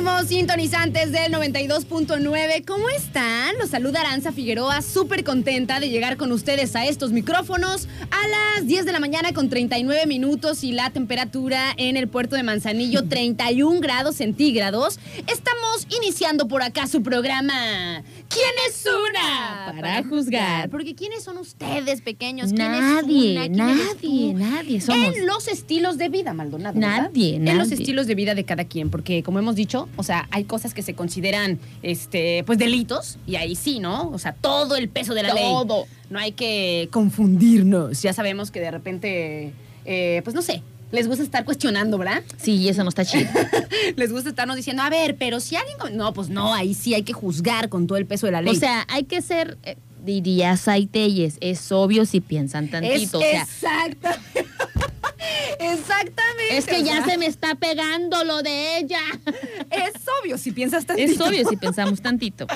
Queridísimos sintonizantes del 92.9. ¿Cómo están? Los saluda Aranza Figueroa, súper contenta de llegar con ustedes a estos micrófonos a las 10 de la mañana con 39 minutos y la temperatura en el puerto de Manzanillo 31 grados centígrados. Estamos iniciando por acá su programa. ¿Quién es una? Para juzgar. Porque ¿quiénes son ustedes, pequeños? ¿Quién es Nadie, una? ¿Quién eres nadie, nadie somos. En los estilos de vida, Maldonado. ¿verdad? Nadie, En los nadie. estilos de vida de cada quien, porque como hemos dicho, o sea, hay cosas que se consideran, este, pues delitos, y ahí sí, ¿no? O sea, todo el peso de la ley. Todo. No hay que confundirnos. Ya sabemos que de repente, eh, pues no sé, les gusta estar cuestionando, ¿verdad? Sí, eso no está chido. Les gusta estarnos diciendo, a ver, pero si alguien... No, pues no, ahí sí hay que juzgar con todo el peso de la ley. O sea, hay que ser, eh, diría Saitelles, es obvio si piensan es tantito. o sea, exactamente. Exactamente. es que ya se me está pegando lo de ella. Es obvio si piensas tantito. Es obvio si pensamos tantito.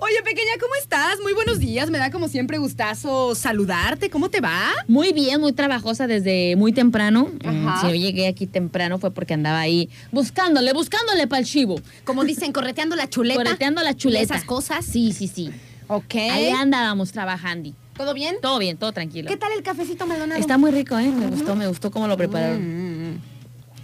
Oye, pequeña, ¿cómo estás? Muy buenos días. Me da como siempre gustazo saludarte. ¿Cómo te va? Muy bien, muy trabajosa desde muy temprano. Mm, Ajá. Si yo llegué aquí temprano fue porque andaba ahí buscándole, buscándole para el chivo. Como dicen, correteando la chuleta. Correteando la chuleta. Esas cosas. Sí, sí, sí. Ok. Ahí andábamos trabajando. ¿Todo bien? Todo bien, todo tranquilo. ¿Qué tal el cafecito Maldonado? Está muy rico, ¿eh? Me gustó, me gustó cómo lo prepararon. Mm,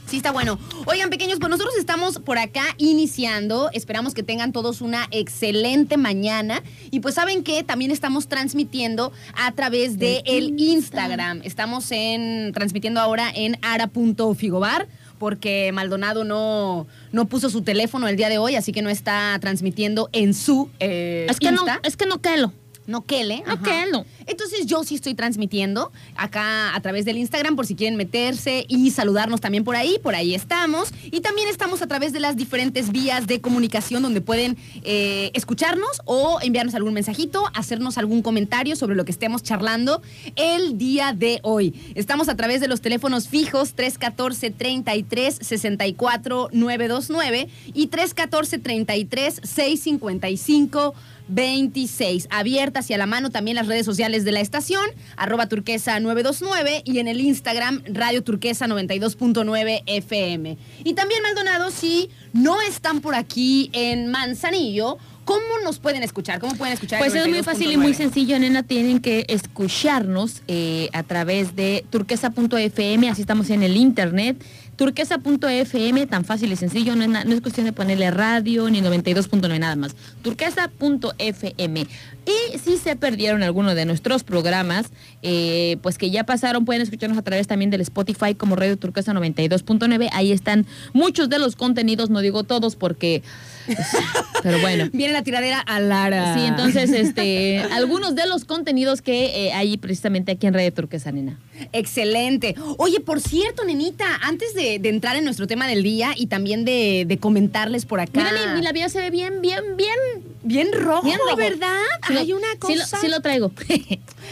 Sí, está bueno. Oigan, pequeños, pues nosotros estamos por acá iniciando. Esperamos que tengan todos una excelente mañana. Y pues saben que también estamos transmitiendo a través de el Instagram. Estamos en transmitiendo ahora en ara.figobar porque Maldonado no, no puso su teléfono el día de hoy, así que no está transmitiendo en su eh, Es que no, Insta. es que no quelo. No quele. No ajá. quelo. Entonces yo sí estoy transmitiendo acá a través del Instagram por si quieren meterse y saludarnos también por ahí, por ahí estamos. Y también estamos a través de las diferentes vías de comunicación donde pueden eh, escucharnos o enviarnos algún mensajito, hacernos algún comentario sobre lo que estemos charlando el día de hoy. Estamos a través de los teléfonos fijos 314 33 64 929 y 314 33 655 26. Abiertas y a la mano también las redes sociales de la estación, arroba turquesa 929 y en el Instagram Radio Turquesa 92.9 FM. Y también, Maldonado, si no están por aquí en Manzanillo, ¿cómo nos pueden escuchar? ¿Cómo pueden escuchar? Pues es muy fácil y muy 92.9? sencillo, nena. Tienen que escucharnos eh, a través de turquesa.fm, así estamos en el internet. Turquesa.fm, tan fácil y sencillo, no es, cuestión de ponerle radio ni 92.9 nada más. Turquesa.fm. Y si se perdieron alguno de nuestros programas, eh, pues que ya pasaron, pueden escucharnos a través también del Spotify como Radio Turquesa 92.9. Ahí están muchos de los contenidos, no digo todos porque... pero bueno. Viene la tiradera a Lara. Sí, entonces, este, algunos de los contenidos que eh, hay precisamente aquí en Radio Turquesa, nena. Excelente. Oye, por cierto, nenita, antes de, de entrar en nuestro tema del día y también de, de comentarles por acá. Mira, mi, mi labial se ve bien, bien, bien. Bien rojo, Bien rojo. ¿verdad? Sí lo- Hay una sí lo- cosa. Sí lo, traigo.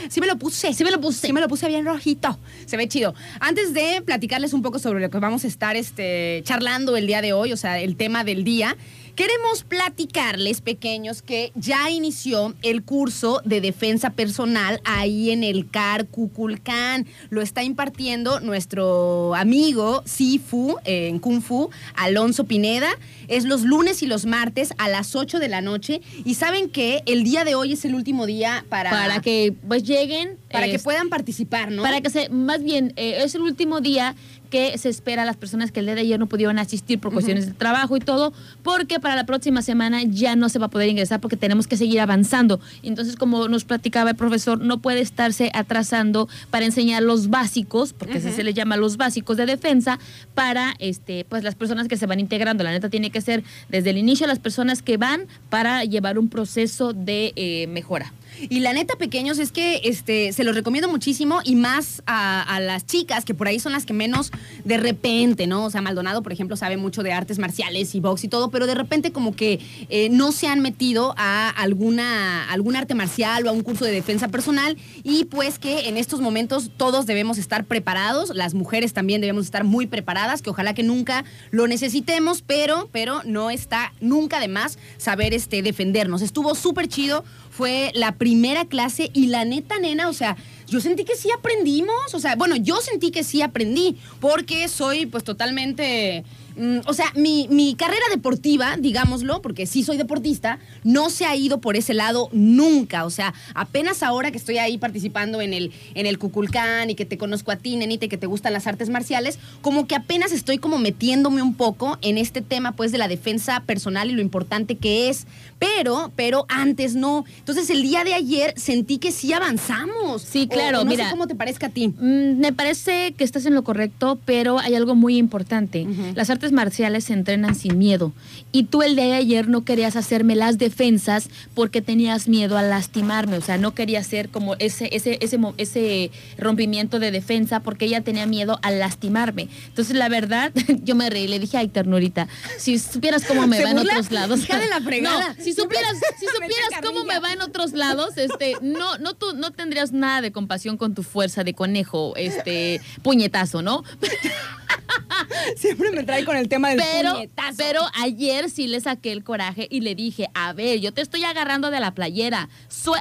Sí me lo puse. Sí me lo puse. Sí me lo puse bien rojito. Se ve chido. Antes de platicarles un poco sobre lo que vamos a estar este, charlando el día de hoy, o sea, el tema del día, queremos platicarles, pequeños, que ya inició el curso de defensa personal ahí en el CAR Cuculcán. Lo está impartiendo nuestro amigo Sifu eh, en Kung Fu, Alonso Pineda. Es los lunes y los martes a las 8 de la noche. Y saben que el día de hoy es el último día para... Para que pues lleguen Para que Es- puedan participar, ¿no? Para que se, más bien, eh, es el último día que se espera a las personas que el día de ayer no pudieron asistir por cuestiones de trabajo y todo, porque para la próxima semana ya no se va a poder ingresar porque tenemos que seguir avanzando. Entonces, como nos platicaba el profesor, no puede estarse atrasando para enseñar los básicos, porque así se les llama los básicos de defensa, para este, pues las personas que se van integrando. La neta tiene que ser desde el inicio las personas que van para llevar un proceso de eh, mejora. Y la neta, pequeños, es que este, se los recomiendo muchísimo y más a, las chicas, que por ahí son las que menos de repente, ¿no? O sea, Maldonado, por ejemplo, sabe mucho de artes marciales y box y todo, pero de repente como que eh, no se han metido a alguna, algún arte marcial o a un curso de defensa personal y pues que en estos momentos todos debemos estar preparados, las mujeres también debemos estar muy preparadas, que ojalá que nunca lo necesitemos, pero, pero no está nunca de más saber este, defendernos. Estuvo súper chido, fue la primera clase y la neta, nena, o sea, yo sentí que sí aprendimos, o sea, bueno, yo sentí que sí aprendí, porque soy pues totalmente, mm, o sea, mi, mi carrera deportiva, digámoslo, porque sí soy deportista, no se ha ido por ese lado nunca, o sea, apenas ahora que estoy ahí participando en el, en el Cuculcán y que te conozco a ti, nenita, y que te gustan las artes marciales, como que apenas estoy como metiéndome un poco en este tema pues de la defensa personal y lo importante que es, pero, pero antes no. Entonces el día de ayer sentí que sí avanzamos. Sí, claro, o no mira. sé cómo te parezca a ti. Mm, Me parece que estás en lo correcto, pero hay algo muy importante. Las artes marciales se entrenan sin miedo. Y tú el día de ayer no querías hacerme las defensas porque tenías miedo a lastimarme. O sea, no querías hacer como ese, ese, ese, ese rompimiento de defensa porque ella tenía miedo a lastimarme. Entonces, la verdad, yo me reí. Le dije, ay, ternurita, si supieras cómo me ¿Se va en burla? otros lados. Hija de la fregada. No, si supieras, si supieras cómo me va en otros lados, este, no, no, tú, no tendrías nada de compasión con tu fuerza de conejo, este, puñetazo, ¿no? Siempre me trae con el tema del Pero, puñetazo. pero ayer sí le saqué el coraje y le dije, a ver, yo te estoy agarrando de la playera,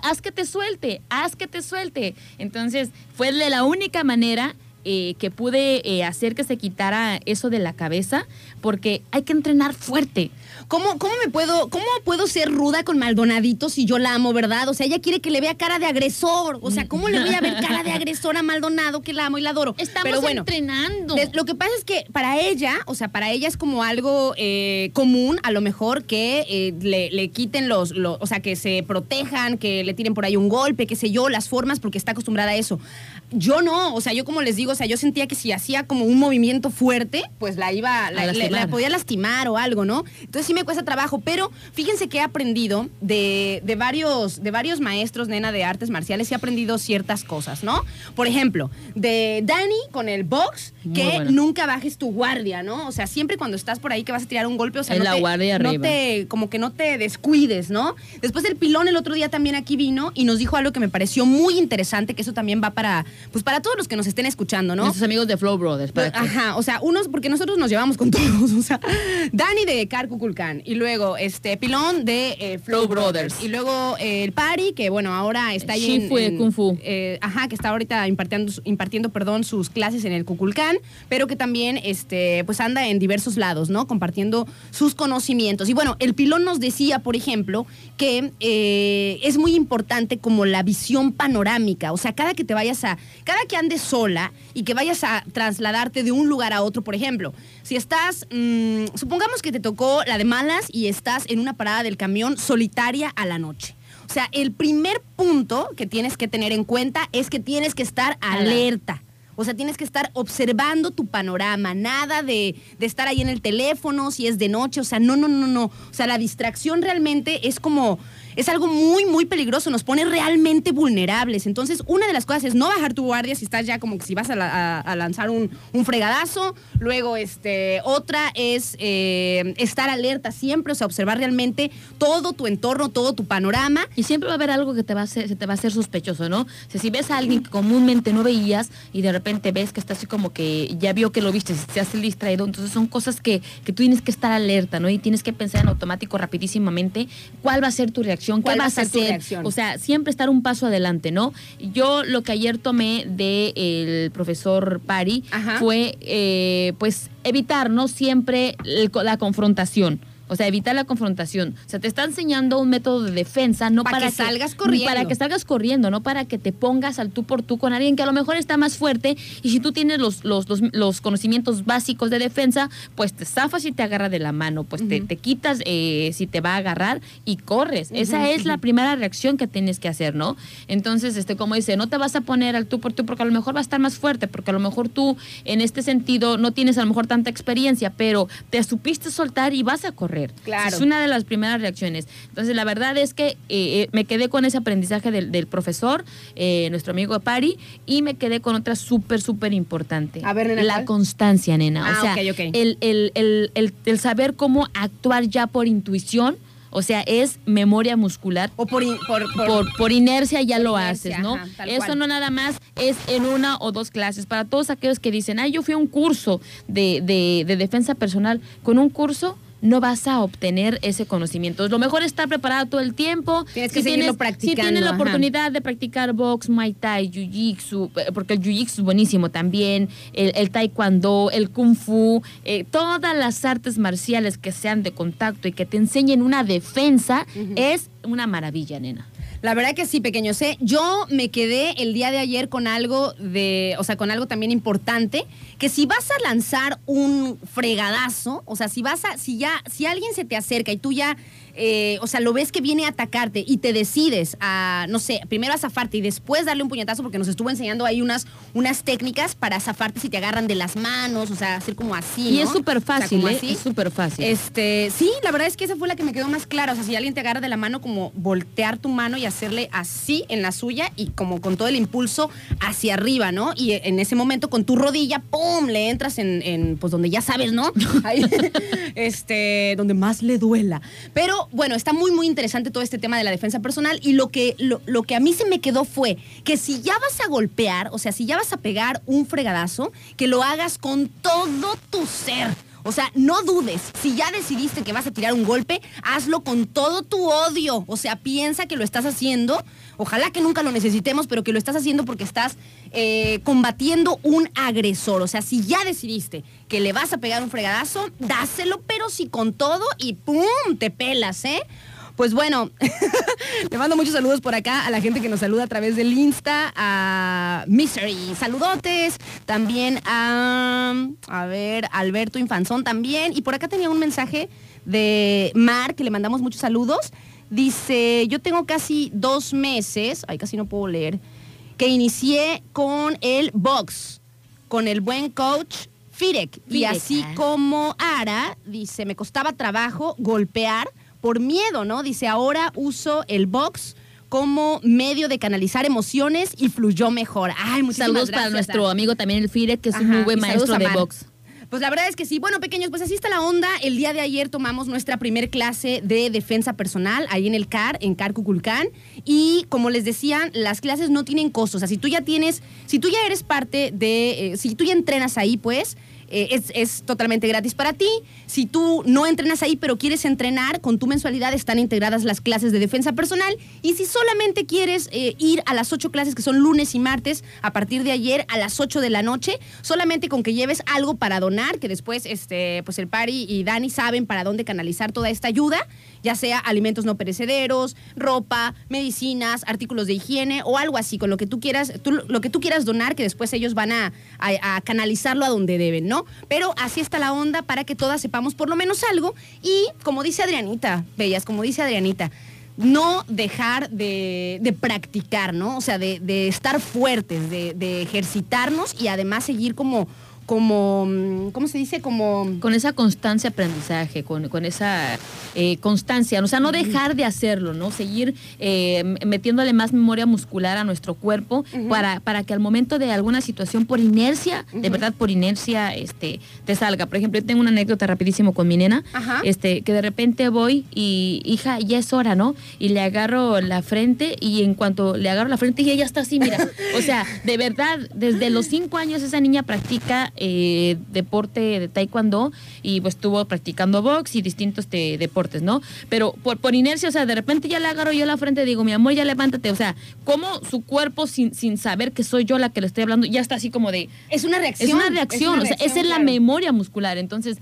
haz que te suelte, haz que te suelte. Entonces, fue de la única manera eh, que pude eh, hacer que se quitara eso de la cabeza, porque hay que entrenar fuerte. ¿Cómo, cómo me puedo, cómo puedo ser ruda con Maldonadito si yo la amo, verdad? O sea, ella quiere que le vea cara de agresor. O sea, ¿cómo le voy a ver cara de agresor a Maldonado que la amo y la adoro? Estamos Pero bueno, entrenando. lo que pasa es que para ella, o sea, para ella es como algo eh, común, a lo mejor, que le, le quiten los, los- o sea, que se protejan, que le tiren por ahí un golpe, qué sé yo, las formas, porque está acostumbrada a eso. Yo no, o sea, yo como les digo, o sea, yo sentía que si hacía como un movimiento fuerte, pues la iba, la, podía lastimar o algo, ¿no? Entonces sí me cuesta trabajo, pero fíjense que he aprendido de, de varios, de varios maestros, nena, de artes marciales, he aprendido ciertas cosas, ¿no? Por ejemplo, de Dani con el box, Muy que bueno. nunca bajes tu guardia, ¿no? O sea, siempre cuando estás por ahí que vas a tirar un golpe, o sea, no la te, guardia no arriba. te- como que no te descuides, ¿no? Después el pilón el otro día también aquí vino y nos dijo algo que me pareció muy interesante, que eso también va para, pues para todos los que nos estén escuchando, ¿no? Nuestros amigos de Flow Brothers. para Ajá, o sea, unos, porque nosotros nos llevamos con todos, o sea, Dani de Carcuculcán y luego este Pilón de eh, Flow Brothers. Brothers. y luego eh, el Pari, que bueno, ahora está ahí en, Shifu de en- Kung Fu. eh, ajá, que está ahorita impartiendo, impartiendo perdón, sus clases en el Cuculcán, pero que también este, pues anda en diversos lados, ¿no? Compartiendo sus conocimientos. Y bueno, el Pilón nos decía, por ejemplo, que eh, es muy importante como la visión panorámica, o sea, cada que te vayas a, cada que andes sola y que vayas a trasladarte de un lugar a otro, por ejemplo, si estás, mm, supongamos que te tocó la de malas y estás en una parada del camión solitaria a la noche. O sea, el primer punto que tienes que tener en cuenta es que tienes que estar alerta. O sea, tienes que estar observando tu panorama, nada de, de estar ahí en el teléfono, si es de noche, o sea, no, no, no, no. O sea, la distracción realmente es como, es algo muy, muy peligroso, nos pone realmente vulnerables. Entonces, una de las cosas es no bajar tu guardia si estás ya como que si vas a, la- a- a lanzar un, un fregadazo. Luego, este, otra es eh, estar alerta siempre, o sea, observar realmente todo tu entorno, todo tu panorama. Y siempre va a haber algo que te va a hacer, se te va a hacer sospechoso, ¿no? O sea, si ves a alguien que comúnmente no veías y de repente ves que está así como que ya vio que lo viste, se hace distraído, entonces son cosas que, que tú tienes que estar alerta, ¿no? Y tienes que pensar en automático rapidísimamente cuál va a ser tu reacción, qué ¿Cuál va a vas a hacer. O sea, siempre estar un paso adelante, ¿no? Yo lo que ayer tomé del profesor Pari Ajá. fue, eh, pues, evitar, ¿no? Siempre el la confrontación. O sea, evitar la confrontación. O sea, te está enseñando un método de defensa, no Pa' para que salgas corriendo. Para que salgas corriendo, no para que te pongas al tú por tú con alguien que a lo mejor está más fuerte. Y si tú tienes los, los, los, los conocimientos básicos de defensa, pues te zafas y te agarra de la mano. Pues te, te quitas eh, si te va a agarrar y corres. Esa es la primera reacción que tienes que hacer, ¿no? Entonces, este, como dice, no te vas a poner al tú por tú porque a lo mejor va a estar más fuerte, porque a lo mejor tú en este sentido no tienes a lo mejor tanta experiencia, pero te supiste soltar y vas a correr. Claro. Es una de las primeras reacciones. Entonces, la verdad es que eh, eh, me quedé con ese aprendizaje del, del profesor, eh, nuestro amigo Pari, y me quedé con otra súper, súper importante. A ver, nena, La ¿cuál? constancia, nena. Ah, o sea, ok, ok. El, el- el- el- saber cómo actuar ya por intuición, o sea, es memoria muscular. O por, in- por, por- Por, por inercia ya lo inercia, haces, ¿no? ajá, Eso cual. no nada más es en una o dos clases. Para todos aquellos que dicen, ay, yo fui a un curso de, de- de defensa personal, con un curso no vas a obtener ese conocimiento. Lo mejor es estar preparado todo el tiempo. Tienes que seguirlo tienes, practicando, Si tienes la ajá. oportunidad de practicar box, muay thai, jiu-jitsu, eh, porque el jiu-jitsu es buenísimo también, el, el taekwondo, el kung fu, eh, todas las artes marciales que sean de contacto y que te enseñen una defensa, es una maravilla, nena. La verdad que sí, pequeños. ¿eh? Yo me quedé el día de ayer con algo de, o sea, con algo también importante, que si vas a lanzar un fregadazo, o sea, si vas a, si ya, si alguien se te acerca y tú ya, eh, o sea, lo ves que viene a atacarte y te decides a, no sé, primero a zafarte y después darle un puñetazo, porque nos estuvo enseñando ahí unas, unas técnicas para zafarte si te agarran de las manos, o sea, hacer como así. Y ¿no? es súper O sea, fácil, ¿eh? así. Es súper fácil. Este, sí, la verdad es que esa fue la que me quedó más clara. O sea, si alguien te agarra de la mano, como voltear tu mano y hacerle así en la suya y como con todo el impulso hacia arriba, ¿no? Y en ese momento con tu rodilla, ¡pum! le entras en, en, pues donde ya sabes, ¿no? Ahí, este, donde más le duela. Pero bueno, está muy, muy interesante todo este tema de la defensa personal y lo que, lo, lo que a mí se me quedó fue que si ya vas a golpear, o sea, si ya vas a pegar un fregadazo, que lo hagas con todo tu ser. O sea, no dudes. Si ya decidiste que vas a tirar un golpe, hazlo con todo tu odio. O sea, piensa que lo estás haciendo. Ojalá que nunca lo necesitemos, pero que lo estás haciendo porque estás eh, combatiendo un agresor. O sea, si ya decidiste que le vas a pegar un fregadazo, dáselo, pero sí con todo y ¡pum! Te pelas, ¿eh? Pues bueno, le mando muchos saludos por acá a la gente que nos saluda a través del Insta, a Misery, saludotes, también a, a ver, Alberto Infanzón también. Y por acá tenía un mensaje de Mar, que le mandamos muchos saludos. Dice, yo tengo casi dos meses, ay, casi no puedo leer, que inicié con el box, con el buen coach Firek. Y Firek, así ah. como Ara, dice, me costaba trabajo golpear por miedo, ¿no? Dice, ahora uso el box como medio de canalizar emociones y fluyó mejor. Ay, muchísimas Saludos para nuestro amigo también el Fire, que es un muy buen maestro de box. Pues la verdad es que sí. Bueno, pequeños, pues así está la onda. El día de ayer tomamos nuestra primer clase de defensa personal ahí en el CAR, en CAR Cuculcán. Y como les decían, las clases no tienen costo. O sea, si tú ya tienes, si tú ya eres parte de, eh, si tú ya entrenas ahí, pues eh, es, es totalmente gratis para ti. Si tú no entrenas ahí, pero quieres entrenar, con tu mensualidad están integradas las clases de defensa personal. Y si solamente quieres eh, ir a las ocho clases que son lunes y martes, a partir de ayer a las 8 de la noche, solamente con que lleves algo para donar, que después este, pues el Pari y Dani saben para dónde canalizar toda esta ayuda, ya sea alimentos no perecederos, ropa, medicinas, artículos de higiene o algo así, con lo que tú quieras, lo que tú quieras donar, que después ellos van a, canalizarlo a donde deben, ¿no? Pero así está la onda para que todas sepamos por lo menos algo y como dice Adrianita, bellas, como dice Adrianita, no dejar de, practicar, ¿no? O sea, de, estar fuertes, de ejercitarnos y además seguir como, como, mm, ¿cómo se dice? Como... Con esa constancia aprendizaje, con, con esa eh, constancia, o sea, no dejar de hacerlo, ¿no? Seguir eh, metiéndole más memoria muscular a nuestro cuerpo para, para que al momento de alguna situación por inercia, de verdad por inercia, este, te salga. Por ejemplo, yo tengo una anécdota rapidísimo con mi nena, Ajá. este, que de repente voy y, hija, ya es hora, ¿no? Y le agarro la frente y en cuanto le agarro la frente, y ella está así, mira. O sea, de verdad, desde los cinco años esa niña practica eh, deporte de taekwondo y pues estuvo practicando box y distintos este, deportes, ¿no? Pero por, por inercia, o sea, de repente ya le agarro yo la frente y digo, mi amor, ya levántate. O sea, como su cuerpo sin, sin saber que soy yo la que le estoy hablando, ya está así como de, Es una reacción. es una reacción, o sea, esa es la memoria muscular. Entonces,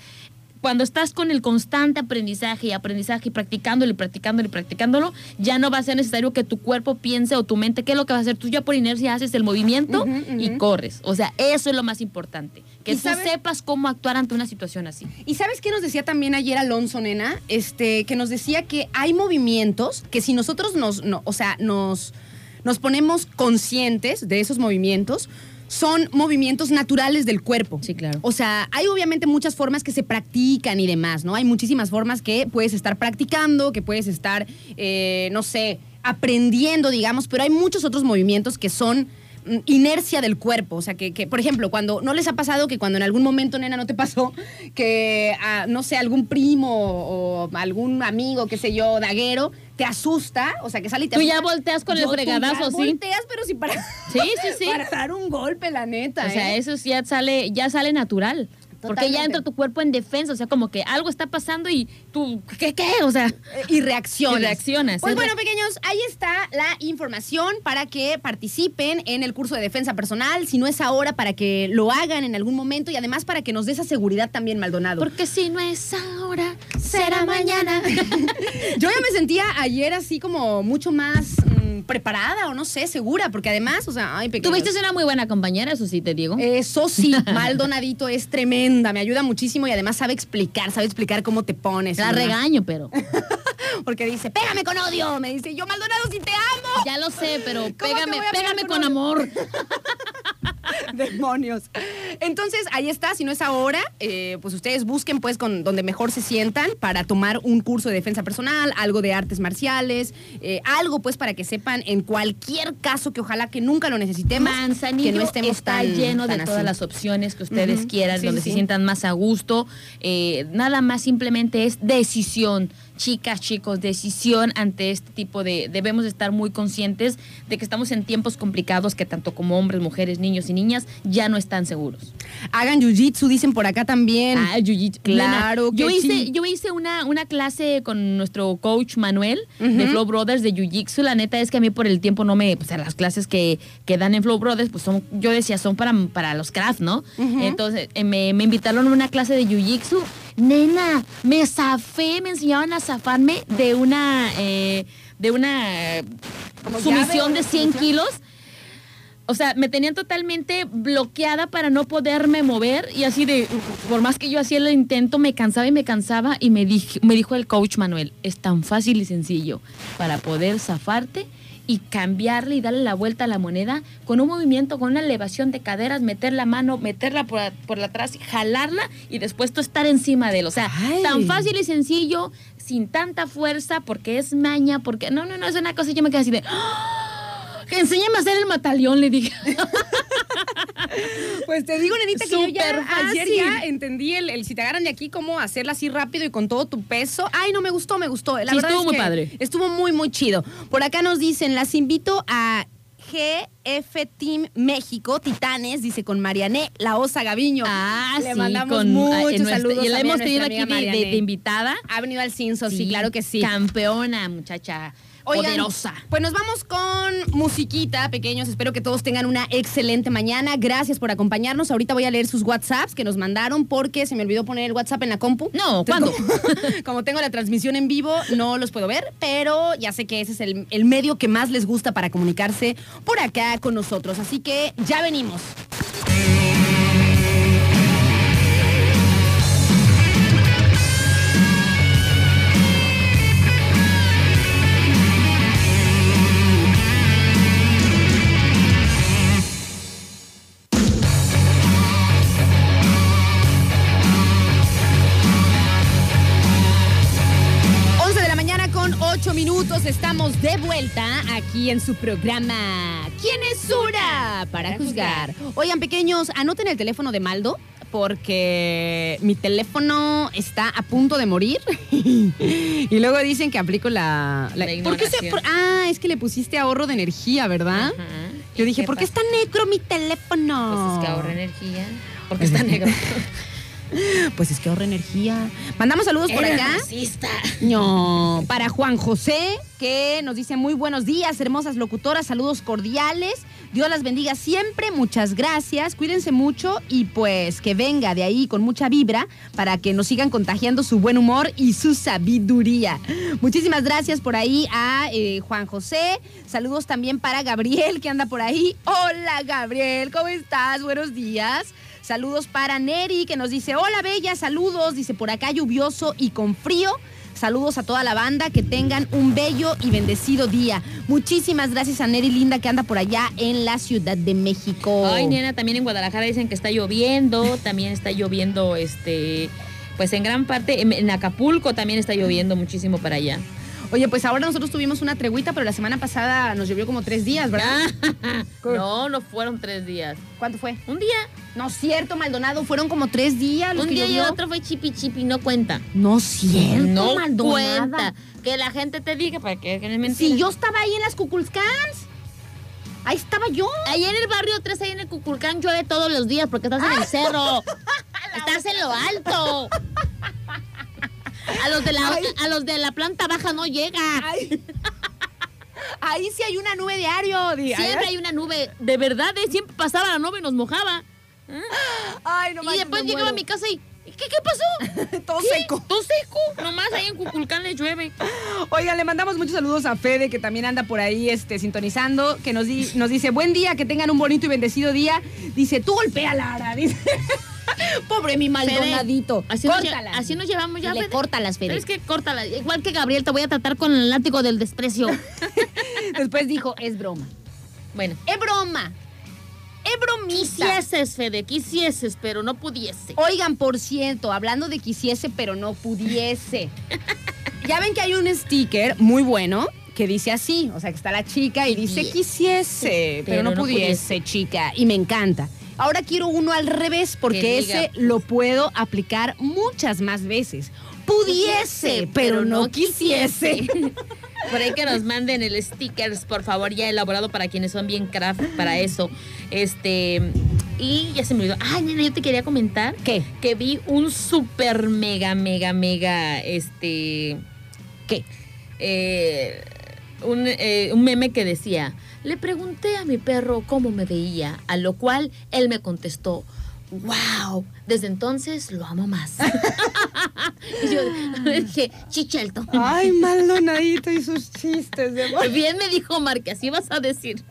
cuando estás con el constante aprendizaje y aprendizaje y practicándolo y practicándolo y practicándolo, ya no va a ser necesario que tu cuerpo piense o tu mente qué es lo que va a hacer. Tú ya por inercia haces el movimiento y corres. O sea, eso es lo más importante. Que ¿Y tú sabes? sepas cómo actuar ante una situación así. ¿Y sabes qué nos decía también ayer Alonso, nena? Este, que nos decía que hay movimientos que si nosotros nos, no, o sea, nos, nos ponemos conscientes de esos movimientos, son movimientos naturales del cuerpo. Sí, claro. O sea, hay obviamente muchas formas que se practican y demás, ¿no? Hay muchísimas formas que puedes estar practicando, que puedes estar, eh, no sé, aprendiendo, digamos, pero hay muchos otros movimientos que son mm, inercia del cuerpo, o sea, que, que, por ejemplo, cuando no les ha pasado que cuando en algún momento, nena, no te pasó que, ah, no sé, algún primo o algún amigo, qué sé yo, daguero, te asusta, o sea, que sale y te Tú ya volteas con el Yo- ya fregadazo, ¿sí? volteas, pero sí para... Sí, sí, sí. para dar un golpe, la neta, O sea, ¿eh? eso sí ya sale, ya sale natural. Porque ya entra tu cuerpo en defensa, o sea, como que algo está pasando y tú, ¿qué, qué? O sea, y reaccionas. Y reaccionas, Pues es bueno, pequeños, ahí está la información para que participen en el curso de defensa personal. Si no es ahora, para que lo hagan en algún momento y además para que nos dé esa seguridad también, Maldonado. porque si no es ahora, será mañana. Yo ya me sentía ayer así como mucho más mm, preparada o no sé, segura, porque además, o sea, ay, pequeños. Tuviste una muy buena compañera, eso sí te digo. Eso sí, Maldonadito es tremenda, me ayuda muchísimo y además sabe explicar, sabe explicar cómo te pones. La regaño, pero. Porque dice, pégame con odio. Me dice, yo Maldonado si te amo. Ya lo sé, pero pégame, pégame con con amor. Demonios. Entonces, ahí está. Si no es ahora, eh, pues ustedes busquen pues con donde mejor se sientan para tomar un curso de defensa personal, algo de artes marciales, eh, algo pues para que sepan en cualquier caso que ojalá que nunca lo necesitemos, Manzanillo que no estemos está tan- lleno de tan todas así. las opciones que ustedes quieran, sí, donde sí. se sientan más a gusto. Eh, nada más simplemente es decisión. Chicas, chicos, decisión ante este tipo de... Debemos estar muy conscientes de que estamos en tiempos complicados que tanto como hombres, mujeres, niños y niñas ya no están seguros. Hagan jiu-jitsu, dicen por acá también. Ah, jiu-jitsu. Claro yo hice, sí. yo hice una, una clase con nuestro coach Manuel de. Flow Brothers de Jiu-Jitsu. La neta es que a mí por el tiempo no me, pues a las clases que, que dan en Flow Brothers, pues son, yo decía, son para, para los craft, ¿no? Entonces eh, me, me invitaron a una clase de Jiu-Jitsu. Nena, me zafé, me enseñaban a zafarme de una, eh, de una ¿Como sumisión de 100 sumisión? kilos. O sea, me tenían totalmente bloqueada para no poderme mover y así de, por más que yo hacía el intento, me cansaba y me cansaba y me, dij- me dijo el coach Manuel, es tan fácil y sencillo para poder zafarte y cambiarle y darle la vuelta a la moneda con un movimiento, con una elevación de caderas, meter la mano, meterla por, por atrás, jalarla y después tú estar encima de él. O sea, Ay. tan fácil y sencillo, sin tanta fuerza, porque es maña, porque no, no, no, es una cosa yo me quedé así de... ¡Ah! Enséñame a hacer el mataleón, le dije. Pues te digo, nenita, que yo ya Súper ayer fácil. ya entendí el, el si te agarran de aquí, cómo hacerla así rápido y con todo tu peso. Ay, no, me gustó, me gustó. La Sí, verdad estuvo es muy que padre. Estuvo muy, muy chido. Por acá nos dicen, las invito a GF Team México, Titanes, dice con Mariané, la osa Gaviño. Ah, Le sí, mandamos con, muchos nuestra- saludos Y la hemos tenido aquí de invitada. Ha venido al Cinso, sí, claro que sí. Campeona, muchacha. Oigan, poderosa. Pues nos vamos con musiquita, pequeños. Espero que todos tengan una excelente mañana. Gracias por acompañarnos. Ahorita voy a leer sus WhatsApps que nos mandaron porque se me olvidó poner el WhatsApp en la compu. No, ¿cuándo? Como, como tengo la transmisión en vivo, no los puedo ver, pero ya sé que ese es el, el medio que más les gusta para comunicarse por acá con nosotros. Así que ya venimos. Vuelta aquí en su programa. ¿Quién es una para juzgar? Oigan, pequeños, anoten el teléfono de Maldo porque mi teléfono está a punto de morir. y luego dicen que aplico la. la- La ¿Por qué se- ignoración. por- ah, es que le pusiste ahorro de energía, ¿verdad? Ajá. Yo ¿Y dije, ¿por qué pasa? está negro mi teléfono? Pues es que ahorra energía. Porque está negro. Pues es que ahorra energía. Mandamos saludos por acá. racista. No, para Juan José, que nos dice muy buenos días, hermosas locutoras, saludos cordiales. Dios las bendiga siempre, muchas gracias, cuídense mucho y pues que venga de ahí con mucha vibra para que nos sigan contagiando su buen humor y su sabiduría. Muchísimas gracias por ahí a eh, Juan José, saludos también para Gabriel que anda por ahí. Hola Gabriel, ¿cómo estás? Buenos días. Saludos para Neri que nos dice, hola Bella, saludos, dice por acá lluvioso y con frío. Saludos a toda la banda, que tengan un bello y bendecido día. Muchísimas gracias a Neri Linda que anda por allá en la Ciudad de México. Ay, nena, también en Guadalajara dicen que está lloviendo, también está lloviendo, este, pues en gran parte, en, Acapulco también está lloviendo muchísimo para allá. Oye, pues ahora nosotros tuvimos una treguita, pero la semana pasada nos llovió como tres días, ¿verdad? no, no fueron tres días. ¿Cuánto fue? Un día. No es cierto, Maldonado, fueron como tres días. los Un día y otro fue chipi chipi, no cuenta. No es cierto, no Maldonado. cuenta. Que la gente te diga para que, que no es mentira. Si yo estaba ahí en las Cuculcans. Ahí estaba yo. Ahí en el barrio 3, ahí en el Cuculcán, llueve todos los días porque estás en el cerro. estás en lo alto. A los, de la, Ay. a los de la planta baja no llega. Ay. Ahí sí hay una nube diario. di- Siempre hay una nube. De verdad, ¿eh? siempre pasaba la nube y nos mojaba. Ay, no y después llegaba a mi casa y. ¿Qué, qué pasó? Todo ¿Qué? seco. Todo seco. Nomás ahí en Cuculcán le llueve. Oigan, le mandamos muchos saludos a Fede, que también anda por ahí este, sintonizando, que nos, di- nos dice, buen día, que tengan un bonito y bendecido día. Dice, tú golpea Lara, dice. Pobre mi Maldonadito. Así nos, así nos llevamos ya. Le Fede. córtalas, Fede. ¿Sabes qué? Córtala. Igual que Gabriel, te voy a tratar con el látigo del desprecio. Después dijo, es broma. bueno. Es broma. Es bromista. Quisieses, Fede, quisieses, pero no pudiese. Oigan, por cierto, hablando de quisiese, pero no pudiese. ya ven que hay un sticker muy bueno que dice así, o sea, que está la chica y dice quisiese, pero, no, pudiese, chica, y me encanta. Ahora quiero uno al revés porque ese lo puedo aplicar muchas más veces. Pudiese, pero no quisiese. Por ahí que nos manden el stickers, por favor, ya elaborado para quienes son bien craft para eso. Este. Y ya se me olvidó. Ay, nena, yo te quería comentar ¿Qué? que vi un super mega, mega, mega. Este. ¿Qué? eh, un, eh, un meme que decía, le pregunté a mi perro cómo me veía, a lo cual él me contestó, wow, desde entonces lo amo más. y yo le dije, chichelto. Ay, Maldonadito y sus chistes de Bien me dijo Mar que así vas a decir.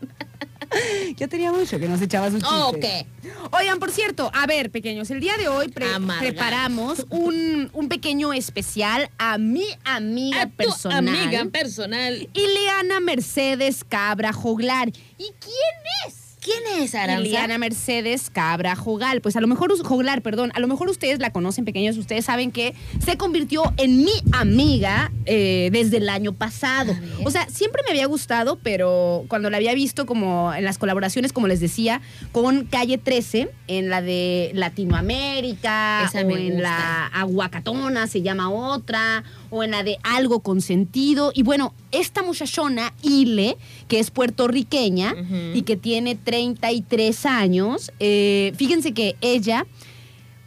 Yo tenía mucho que nos echaba sus chistes. Ok. Oigan, por cierto, a ver, pequeños, el día de hoy pre- Amargados. preparamos un, un pequeño especial a mi amiga A personal. amiga personal. Ileana Mercedes Cabra Joglar. ¿Y quién es? ¿Quién es Aranza? Ileana Mercedes Cabra Jogal. Pues a lo mejor, Joglar, perdón, a lo mejor ustedes la conocen, pequeños, ustedes saben que se convirtió en mi amiga eh, desde el año pasado. O sea, siempre me había gustado, pero cuando la había visto como en las colaboraciones, como les decía, con Calle 13, en la de Latinoamérica, Esa o en gusta. la Aguacatona se llama otra, o en la de Algo Consentido. Y bueno, esta muchachona, Ile, que es puertorriqueña y que tiene 33 años, eh, fíjense que ella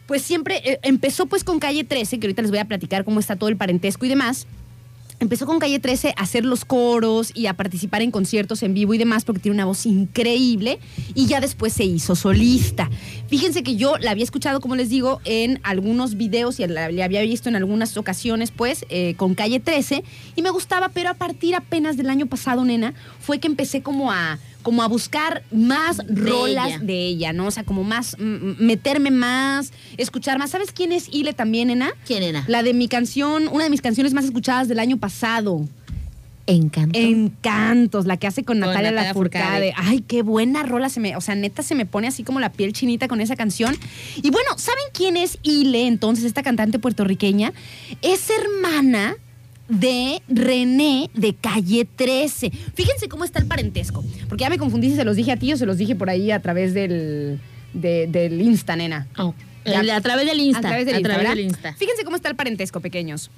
pues siempre eh, empezó pues con Calle 13, que ahorita les voy a platicar cómo está todo el parentesco y demás. Empezó con Calle 13 a hacer los coros y a participar en conciertos en vivo y demás porque tiene una voz increíble y ya después se hizo solista. Fíjense que yo la había escuchado, como les digo, en algunos videos y la, había visto en algunas ocasiones pues eh, con Calle 13 y me gustaba, pero a partir apenas del año pasado, nena, fue que empecé como a como a buscar más De rolas ella. de ella, ¿no? O sea, como más, meterme más, escuchar más. ¿Sabes quién es Ile también, nena? ¿Quién era? La de mi canción, una de mis canciones más escuchadas del año pasado. Encanto. Encantos, la que hace con, Con Natalia, Natalia Lafourcade. Ay, qué buena rola se me, o sea, neta se me pone así como la piel chinita con esa canción. Y bueno, ¿saben quién es Ile entonces, esta cantante puertorriqueña? Es hermana de René de Calle 13. Fíjense cómo está el parentesco, porque ya me confundí si se los dije a ti o se los dije por ahí a través del, de- del Insta, nena. Oh, a través del Insta. A través del a Insta, través del Insta. Fíjense cómo está el parentesco, pequeños.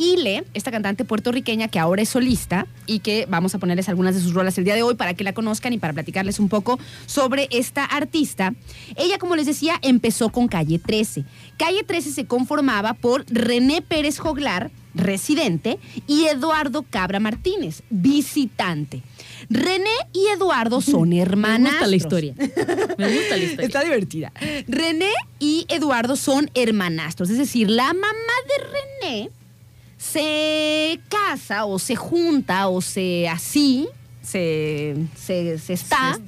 Ile, esta cantante puertorriqueña que ahora es solista y que vamos a ponerles algunas de sus rolas el día de hoy para que la conozcan y para platicarles un poco sobre esta artista. Ella, como les decía, empezó con Calle 13. Calle 13 se conformaba por René Pérez Joglar, residente, y Eduardo Cabra Martínez, visitante. René y Eduardo son hermanos. Me gusta la historia. Me gusta la historia. Está divertida. René y Eduardo son hermanastros, es decir, la mamá de René se casa o se junta o se así, se, se, se está,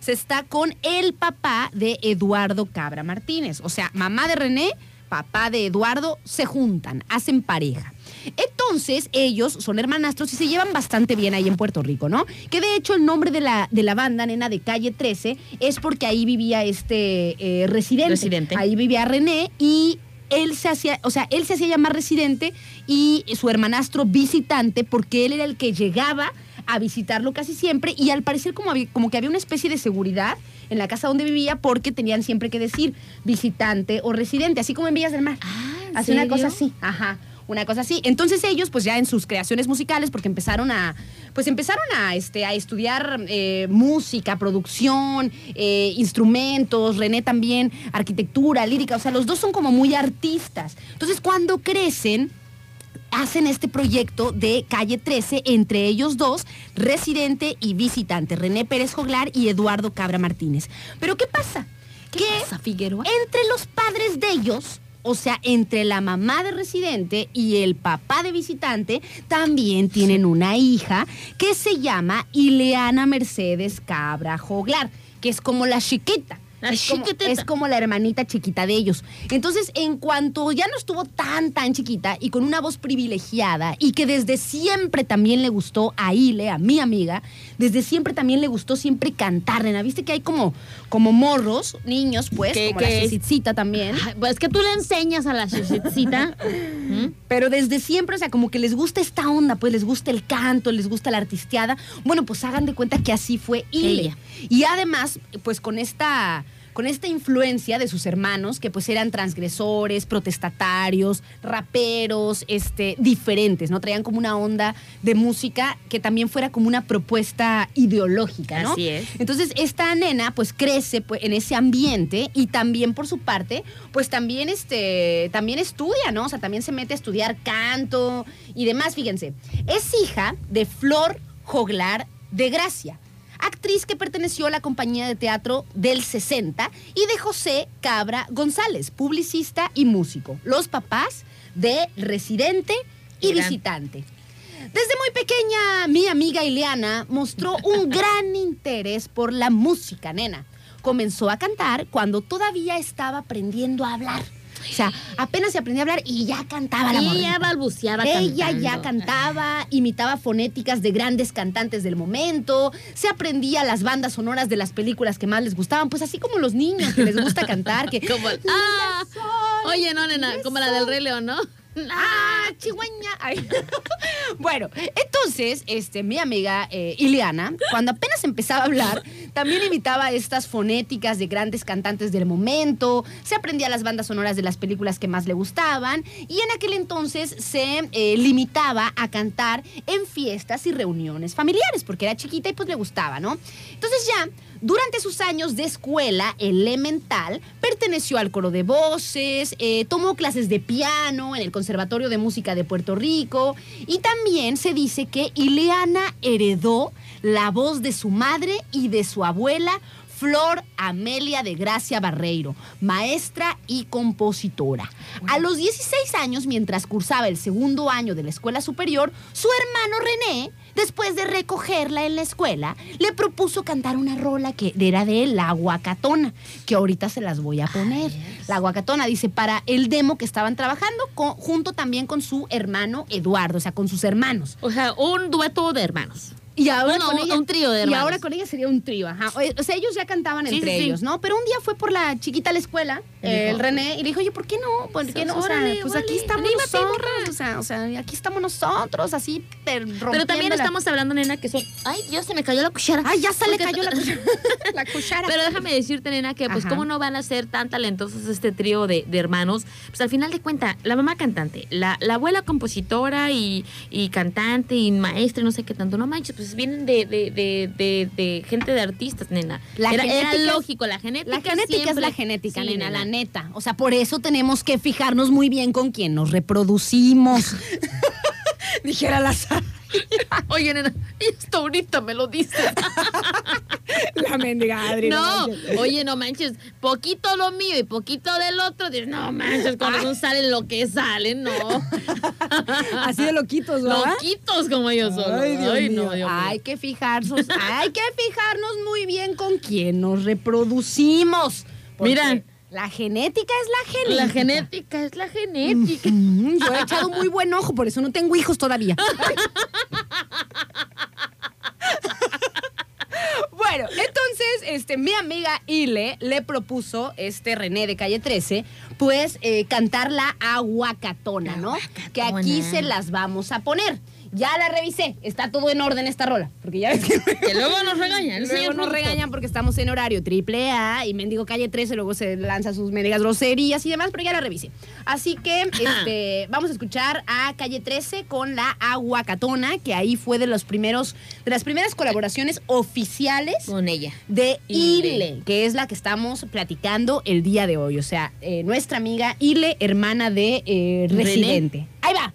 se está con el papá de Eduardo Cabra Martínez. O sea, mamá de René, papá de Eduardo se juntan, hacen pareja. Entonces, ellos son hermanastros y se llevan bastante bien ahí en Puerto Rico, ¿no? Que de hecho el nombre de la, de la banda, nena, de Calle 13, es porque ahí vivía este eh, residente. Residente. Ahí vivía René y él se hacía, o sea, él se hacía llamar residente y su hermanastro visitante porque él era el que llegaba a visitarlo casi siempre y al parecer como, había- como que había una especie de seguridad en la casa donde vivía porque tenían siempre que decir visitante o residente, así como en Villas del Mar. Ah, ¿en Así una cosa así, ajá. Una cosa así. Entonces ellos, pues ya en sus creaciones musicales, porque empezaron a, pues empezaron a, este, a estudiar eh, música, producción, eh, instrumentos, René también, arquitectura, lírica, o sea, los dos son como muy artistas. Entonces cuando crecen, hacen este proyecto de Calle 13 entre ellos dos, residente y visitante, René Pérez Joglar y Eduardo Cabra Martínez. Pero ¿qué pasa? ¿Qué pasa, Figueroa? entre los padres de ellos, o sea, entre la mamá de residente y el papá de visitante, también tienen una hija que se llama Ileana Mercedes Cabra Joglar, que es como la chiquita. Es, como, chiquitita. es como la hermanita chiquita de ellos. Entonces, en cuanto ya no estuvo tan, tan chiquita y con una voz privilegiada y que desde siempre también le gustó a Ile, a mi amiga, desde siempre también le gustó siempre cantar, nena. Viste que hay como, como morros, niños, pues, Que- como la Cecitcita también. Ay, Pues es que tú le enseñas a la chicita. Pero desde siempre, o sea, como que les gusta esta onda, pues les gusta el canto, les gusta la artisteada. Bueno, pues hagan de cuenta que así fue Ile. Ella. Y además, pues con esta con esta influencia de sus hermanos, que pues eran transgresores, protestatarios, raperos, este, diferentes, ¿no? Traían como una onda de música que también fuera como una propuesta ideológica, ¿no? Así es. Entonces, esta nena pues crece pues, en ese ambiente y también por su parte, pues también, este, también estudia, ¿no? O sea, también se mete a estudiar canto y demás, fíjense. Es hija de Flor Joglar de Gracia, actriz que perteneció a la compañía de teatro del 60 y de José Cabra González, publicista y músico. Los papás de Residente y Visitante. Desde muy pequeña, mi amiga Ileana mostró un gran interés por la música, nena. Comenzó a cantar cuando todavía estaba aprendiendo a hablar. O sea, apenas se aprendía a hablar y ya cantaba la Y morrita. ella balbuceaba Ella ya cantaba, imitaba fonéticas de grandes cantantes del momento, se aprendía las bandas sonoras de las películas que más les gustaban, pues así como los niños que les gusta cantar, que... Como el- ah, oye, no, nena, como la del Rey León, ¿no? ¡Ah! Ay. bueno, entonces, este, mi amiga eh, Ileana, cuando apenas empezaba a hablar, también imitaba estas fonéticas de grandes cantantes del momento, se aprendía las bandas sonoras de las películas que más le gustaban, y en aquel entonces se eh, limitaba a cantar en fiestas y reuniones familiares, porque era chiquita y pues le gustaba, ¿no? Entonces ya, durante sus años de escuela elemental, perteneció al coro de voces, eh, tomó clases de piano en el Conservatorio de Música de Puerto Rico y también se dice que Ileana heredó la voz de su madre y de su abuela. Flor Amelia de Gracia Barreiro, maestra y compositora. A los 16 años, mientras cursaba el segundo año de la escuela superior, su hermano René, después de recogerla en la escuela, le propuso cantar una rola que era de La Guacatona, que ahorita se las voy a poner. La Guacatona dice para el demo que estaban trabajando con- junto también con su hermano Eduardo, o sea, con sus hermanos. O sea, un dueto de hermanos. Y ahora Uno- con ella, un trío de Y hermanos. ahora con ella sería un trío, ajá. O, sea, ellos ya cantaban Sí, entre sí, sí. ellos, ¿no? Pero un día fue por la chiquita a la escuela, Y el René, y le dijo, oye, ¿por qué no? ¿Por qué no? O sea, Órale, pues órale, aquí estamos anímate, nosotros, o sea, o sea, aquí estamos nosotros, así, Pero también estamos hablando, nena, que son. Ay, Dios, se me cayó la cuchara. Ay, ya se le cayó la cuchara. la cuchara. Pero déjame decirte, nena, que pues Ajá. cómo no van a ser tan talentosos este trío de, de hermanos. Pues al final de cuentas, la mamá cantante, la, la abuela compositora y, y cantante y maestra y no sé qué tanto. No manches, pues vienen de, de, de, de, de gente de artistas, nena. La era, era es- lógico, la genética La genética es la genética, Sí, nena, la nena. neta. O sea, por eso tenemos que fijarnos muy bien con quién nos reproducimos. Dijera la. Oye, nena, y esto ahorita me lo dices. La mendiga Adri. No, oye, no manches, poquito lo mío y poquito del otro. Dices, no manches, con razón salen lo que salen, no. Así de loquitos, ¿verdad? Loquitos como yo solo. Ay, Dios mío. no, Dios mío. Hay que fijarnos, hay que fijarnos muy bien con quién nos reproducimos. porque Mira. La genética es la genética. La genética es la genética. Mm, yo he echado muy buen ojo, por eso no tengo hijos todavía. Bueno, entonces, este, mi amiga Ile le propuso, este René de calle 13, pues eh, cantar la aguacatona, ¿no? Que aquí se las vamos a poner. Ya la revisé, está todo en orden esta rola, porque ya ves que Que luego nos regañan. Luego señor nos regañan porque estamos en horario triple A y mendigo calle 13, luego se lanza sus mendigas groserías y demás, pero ya la revisé. Así que este, vamos a escuchar a calle 13 con la aguacatona, que ahí fue de los primeros, de las primeras colaboraciones oficiales Con ella. de Ile. Que es la que estamos platicando el día de hoy. O sea, eh, nuestra amiga Ile, hermana de eh, René. Residente. Ahí va.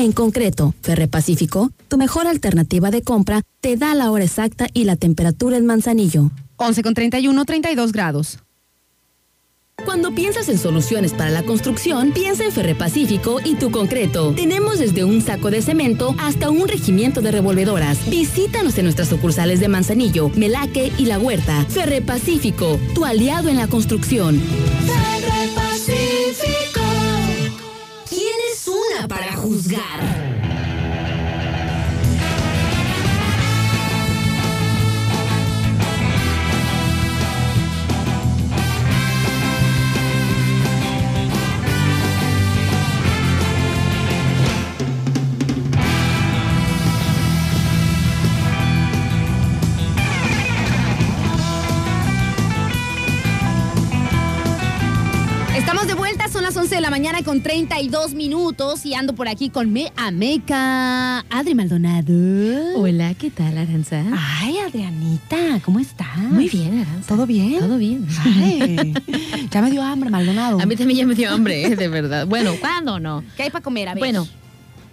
En concreto, Ferre Pacífico, tu mejor alternativa de compra, te da la hora exacta y la temperatura en Manzanillo. 11 con 31, 32 grados. Cuando piensas en soluciones para la construcción, piensa en Ferre Pacífico y tu concreto. Tenemos desde un saco de cemento hasta un regimiento de revolvedoras. Visítanos en nuestras sucursales de Manzanillo, Melaque y La Huerta. Ferre Pacífico, tu aliado en la construcción. Tienes una para juzgar. 11 de la mañana con 32 minutos y ando por aquí con mi Ameca Adri Maldonado. Hola, ¿qué tal, Aranza? Ay, Adrianita, ¿cómo estás? Muy bien, Aranza. ¿Todo bien? Todo bien. Ay, ya me dio hambre, Maldonado. A mí también ya me dio hambre, ¿eh? de verdad. Bueno, ¿cuándo no? ¿Qué hay para comer? A ver. Bueno,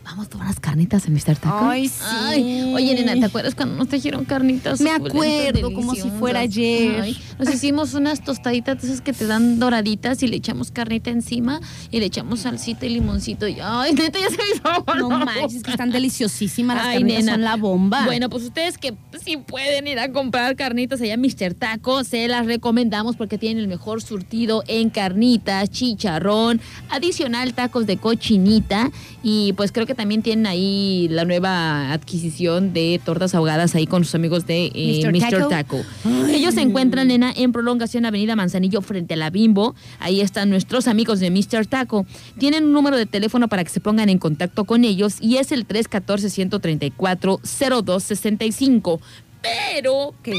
vamos por unas carnitas en Mr. Taco. Ay, sí. oye, nena, ¿te acuerdas cuando nos trajeron carnitas? Me acuerdo, como si fuera ayer. Ay, nos hicimos unas tostaditas esas que te dan doraditas y le echamos carnita encima y le echamos salsita y limoncito. Y, ay, neta, ya se me hizo agua No la manches, que están deliciosísimas. Las Ay, carnitas nena. son la bomba. Bueno, pues ustedes que sí pueden ir a comprar carnitas allá a Mr. Taco, se las recomendamos porque tienen el mejor surtido en carnitas, chicharrón, adicional tacos de cochinita y pues creo que también tienen ahí la nueva adquisición de tortas ahogadas ahí con sus amigos de eh, Mr. Mr. Taco. Taco. Ellos se encuentran, nena, en prolongación Avenida Manzanillo frente a la Bimbo. Ahí están nuestros amigos de Mr. Taco. Tienen un número de teléfono para que se pongan en contacto con ellos y es el 314-134-0265. Pero, ¿Qué?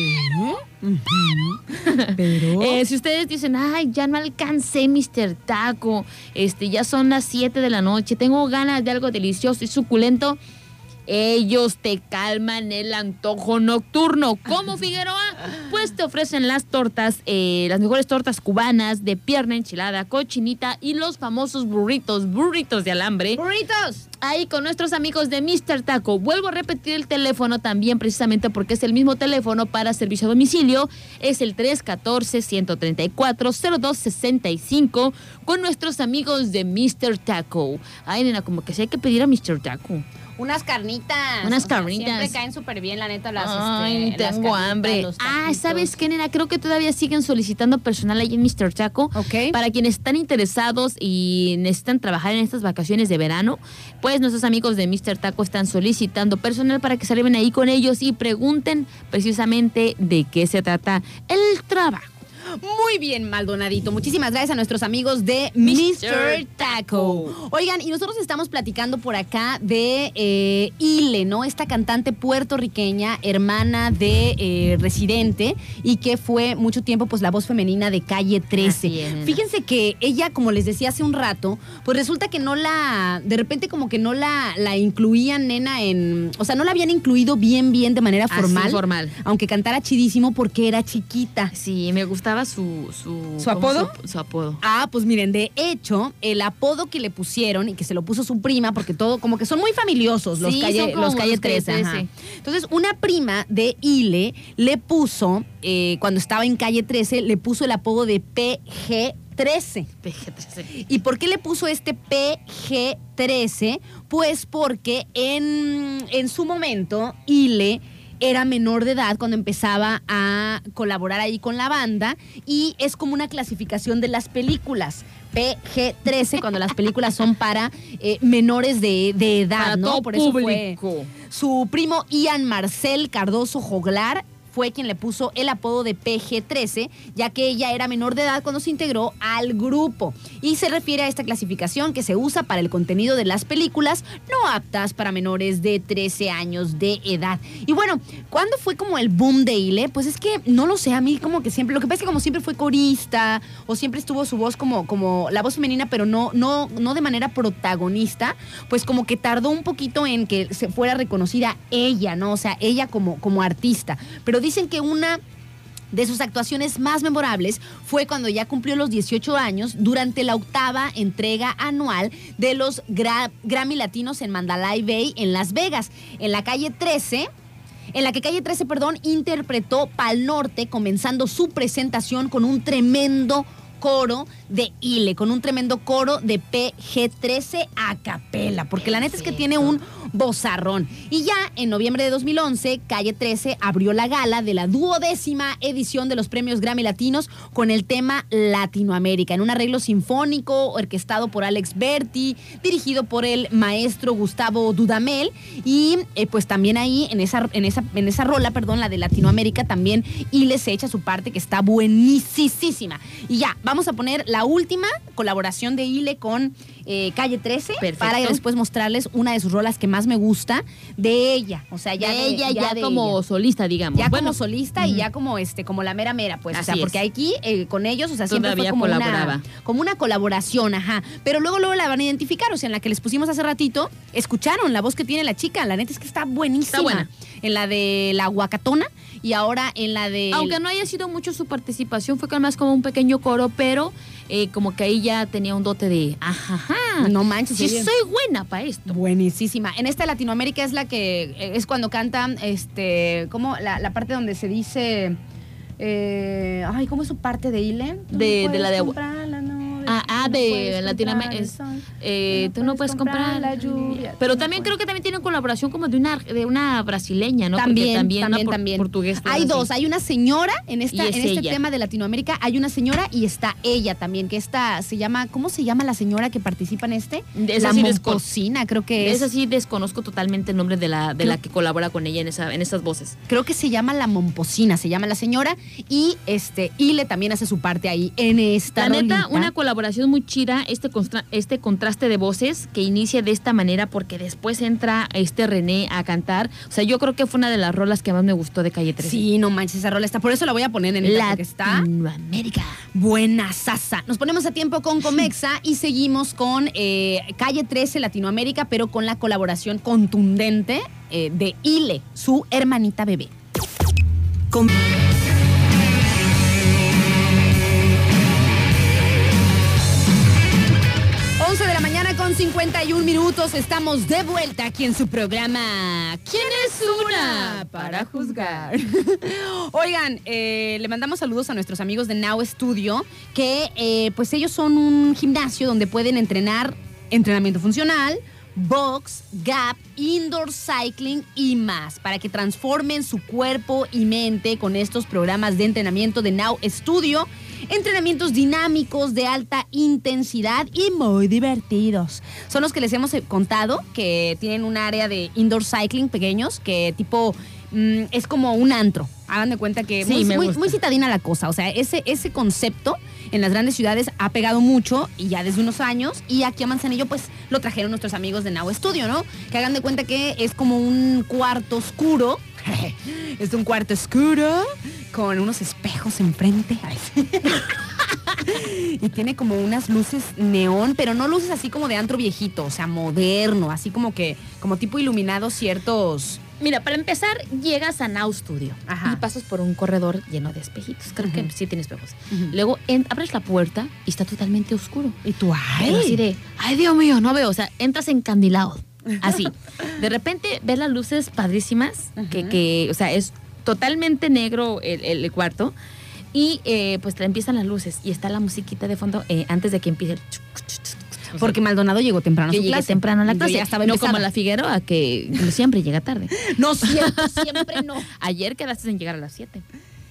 Ujú. Pero. eh, si ustedes dicen, ay, ya no alcancé Mr. Taco, este, ya son las 7 de la noche, tengo ganas de algo delicioso y suculento, ellos te calman el antojo nocturno. ¿Cómo, Figueroa? Pues te ofrecen las tortas, eh, las mejores tortas cubanas de pierna enchilada, cochinita y los famosos burritos, burritos de alambre ¡Burritos! ahí con nuestros amigos de Mr. Taco. Vuelvo a repetir el teléfono también precisamente porque es el mismo teléfono para servicio a domicilio. Es el 314-134-0265 con nuestros amigos de Mr. Taco. Ay, nena, como que sí hay que pedir a Mr. Taco. Unas carnitas. Unas O sea, carnitas. Siempre caen súper bien, la neta, las. Ay, este, tengo carnitas, hambre. Ah. ¿sabes qué, nena? Creo que todavía siguen solicitando personal ahí en Mr. Taco. Ok. Para quienes están interesados y necesitan trabajar en estas vacaciones de verano, pues nuestros amigos de Mr. Taco están solicitando personal para que se arriben ahí con ellos y pregunten precisamente de qué se trata el trabajo. Muy bien, Maldonadito. Muchísimas gracias a nuestros amigos de Mr. Taco. Oigan, y nosotros estamos platicando por acá de eh, Ile, ¿no? Esta cantante puertorriqueña, hermana de eh, Residente, y que fue mucho tiempo, pues, la voz femenina de Calle 13. Así es, nena. Fíjense que ella, como les decía hace un rato, pues resulta que no la, de repente como que no la, la incluían, nena, en, o sea, no la habían incluido bien, bien de manera Así, formal. formal. Aunque cantara chidísimo porque era chiquita. Sí, me gustaba su... ¿Su, ¿Su ¿cómo apodo? Su, su apodo. Ah, pues miren, de hecho, el apodo que le pusieron y que se lo puso su prima, porque todo, como que son muy familiosos los Sí, calle, los calle los Calle 13. ajá. 13. Entonces, una prima de Ile le puso, eh, cuando estaba en calle 13, le puso el apodo de PG13. PG-13. ¿Y por qué le puso este PG13? Pues porque en, en su momento Ile era menor de edad cuando empezaba a colaborar ahí con la banda y es como una clasificación de las películas. PG13 cuando las películas son para eh, menores de, de edad, Para ¿no? todo Por eso fue público. su primo Ian Marcel Cardoso Joglar fue quien le puso el apodo de PG-13, ya que ella era menor de edad cuando se integró al grupo. Y se refiere a esta clasificación que se usa para el contenido de las películas no aptas para menores de 13 años de edad. Y bueno, ¿cuándo fue como el boom de Ile? Pues es que no lo sé, a mí como que siempre, lo que pasa es que como siempre fue corista, o siempre estuvo su voz como, como la voz femenina, pero no, no, no de manera protagonista, pues como que tardó un poquito en que se fuera reconocida ella, ¿no? O sea, ella como, como artista. Pero dicen que una de sus actuaciones más memorables fue cuando ya cumplió los 18 años durante la octava entrega anual de los Gra- Grammy Latinos en Mandalay Bay en Las Vegas, en la calle 13. En la que Calle 13, perdón, interpretó Pal Norte, comenzando su presentación con un tremendo coro de Ile, con un tremendo coro de PG13 a capela, porque la neta es que tiene un bozarrón. Y ya en noviembre de 2011, Calle 13 abrió la gala de la duodécima edición de los premios Grammy Latinos con el tema Latinoamérica, en un arreglo sinfónico orquestado por Alex Berti, dirigido por el maestro Gustavo Dudamel. Y eh, pues también ahí, en esa, en, esa, en esa rola, perdón, la de Latinoamérica, también Ile se echa su parte que está buenísima. Y ya, vamos a poner la última colaboración de Ile con eh, Calle 13 Perfecto. para después mostrarles una de sus rolas que más me gusta de ella. O sea, ya de de- ella ya, de como ella. solista, digamos. Ya bueno, como solista y ya como este, como la mera mera, pues. o sea, porque aquí eh, con ellos, o sea, siempre Todavía fue como colaboraba. una, como una colaboración, ajá. Pero luego, luego la van a identificar. O sea, en la que les pusimos hace ratito, escucharon la voz que tiene la chica. La neta es que está buenísima. Está buena. En la de la guacatona y ahora en la de. Aunque no haya sido mucho su participación, fue más como un pequeño coro, pero eh, como que ahí ya tenía un dote de, ajá, No manches, sí soy buena para esto. Buenísima. En esta Latinoamérica es la que eh, es cuando cantan, este, como la, la parte donde se dice, eh, ay, ¿cómo es su parte de Ile? De- de la de- comprar no de Latinoamérica es, Eh, tú no puedes comprar la lluvia. Pero también puedes- creo que también tiene colaboración como de una de una brasileña, ¿no? También, también. Por- también. Portugués. Hay dos, hay una señora en, esta, es en este ella. tema de Latinoamérica, hay una señora y está ella también, que esta se llama, ¿cómo se llama la señora que participa en este? Esa la sí creo que es. esa sí desconozco totalmente el nombre de la de la que colabora con ella en esa en esas voces. creo que se llama la Momposina, se llama la señora, y este, Ile también hace su parte ahí en esta La neta, una colaboración muy chida, este, este contraste de voces que inicia de esta manera porque después entra este René a cantar. O sea, yo creo que fue una de las rolas que más me gustó de Calle 13. Sí, no manches, esa rola está. Por eso la voy a poner en el porque está Latinoamérica. buena sasa. Nos ponemos a tiempo con Comexa y seguimos con eh, Calle 13 Latinoamérica, pero con la colaboración contundente eh, de Ile, su hermanita bebé. Com- 51 minutos. Estamos de vuelta aquí en su programa. ¿Quién es una para juzgar? Oigan, eh, le mandamos saludos a nuestros amigos de Now Studio, que eh, pues ellos son un gimnasio donde pueden entrenar entrenamiento funcional, box, gap, indoor cycling y más para que transformen su cuerpo y mente con estos programas de entrenamiento de Now Studio. Entrenamientos dinámicos de alta intensidad y muy divertidos. Son los que les hemos eh, contado que tienen un área de indoor cycling pequeños que tipo mm, es como un antro. Hagan de cuenta que Sí, muy, me muy- citadina la cosa. O sea, ese, ese concepto en las grandes ciudades ha pegado mucho y ya desde unos años. Y aquí a Manzanillo, pues lo trajeron nuestros amigos de Now Studio, ¿no? Que hagan de cuenta que es como un cuarto oscuro. es un cuarto oscuro con unos espejos enfrente. Y tiene como unas luces neón, pero no luces así como de antro viejito, o sea, moderno, así como que, como tipo iluminados ciertos. Mira, para empezar, llegas a Now Studio Ajá. y pasas por un corredor lleno de espejitos. Creo que sí tiene espejos. Luego en- abres la puerta y está totalmente oscuro. Y tú, Pero así ay. de, ay Dios mío, no veo. O sea, entras encandilado. Así. De repente ves las luces padrísimas, que, que, o sea, es totalmente negro el, el cuarto. Y eh, pues te empiezan las luces y está la musiquita de fondo eh, antes de que empiece el... chuc, chuc, chuc. Porque Maldonado llegó temprano a yo su llegué clase. temprano a la Yo clase. ya estaba no empezada. como la Figueroa, que siempre llega tarde. No, siempre, siempre no. Ayer quedaste en llegar a las 7.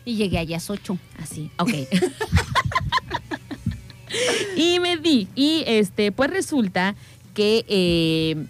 Y llegué allá a las 8. Así, ok. y me di, y este, pues resulta que eh,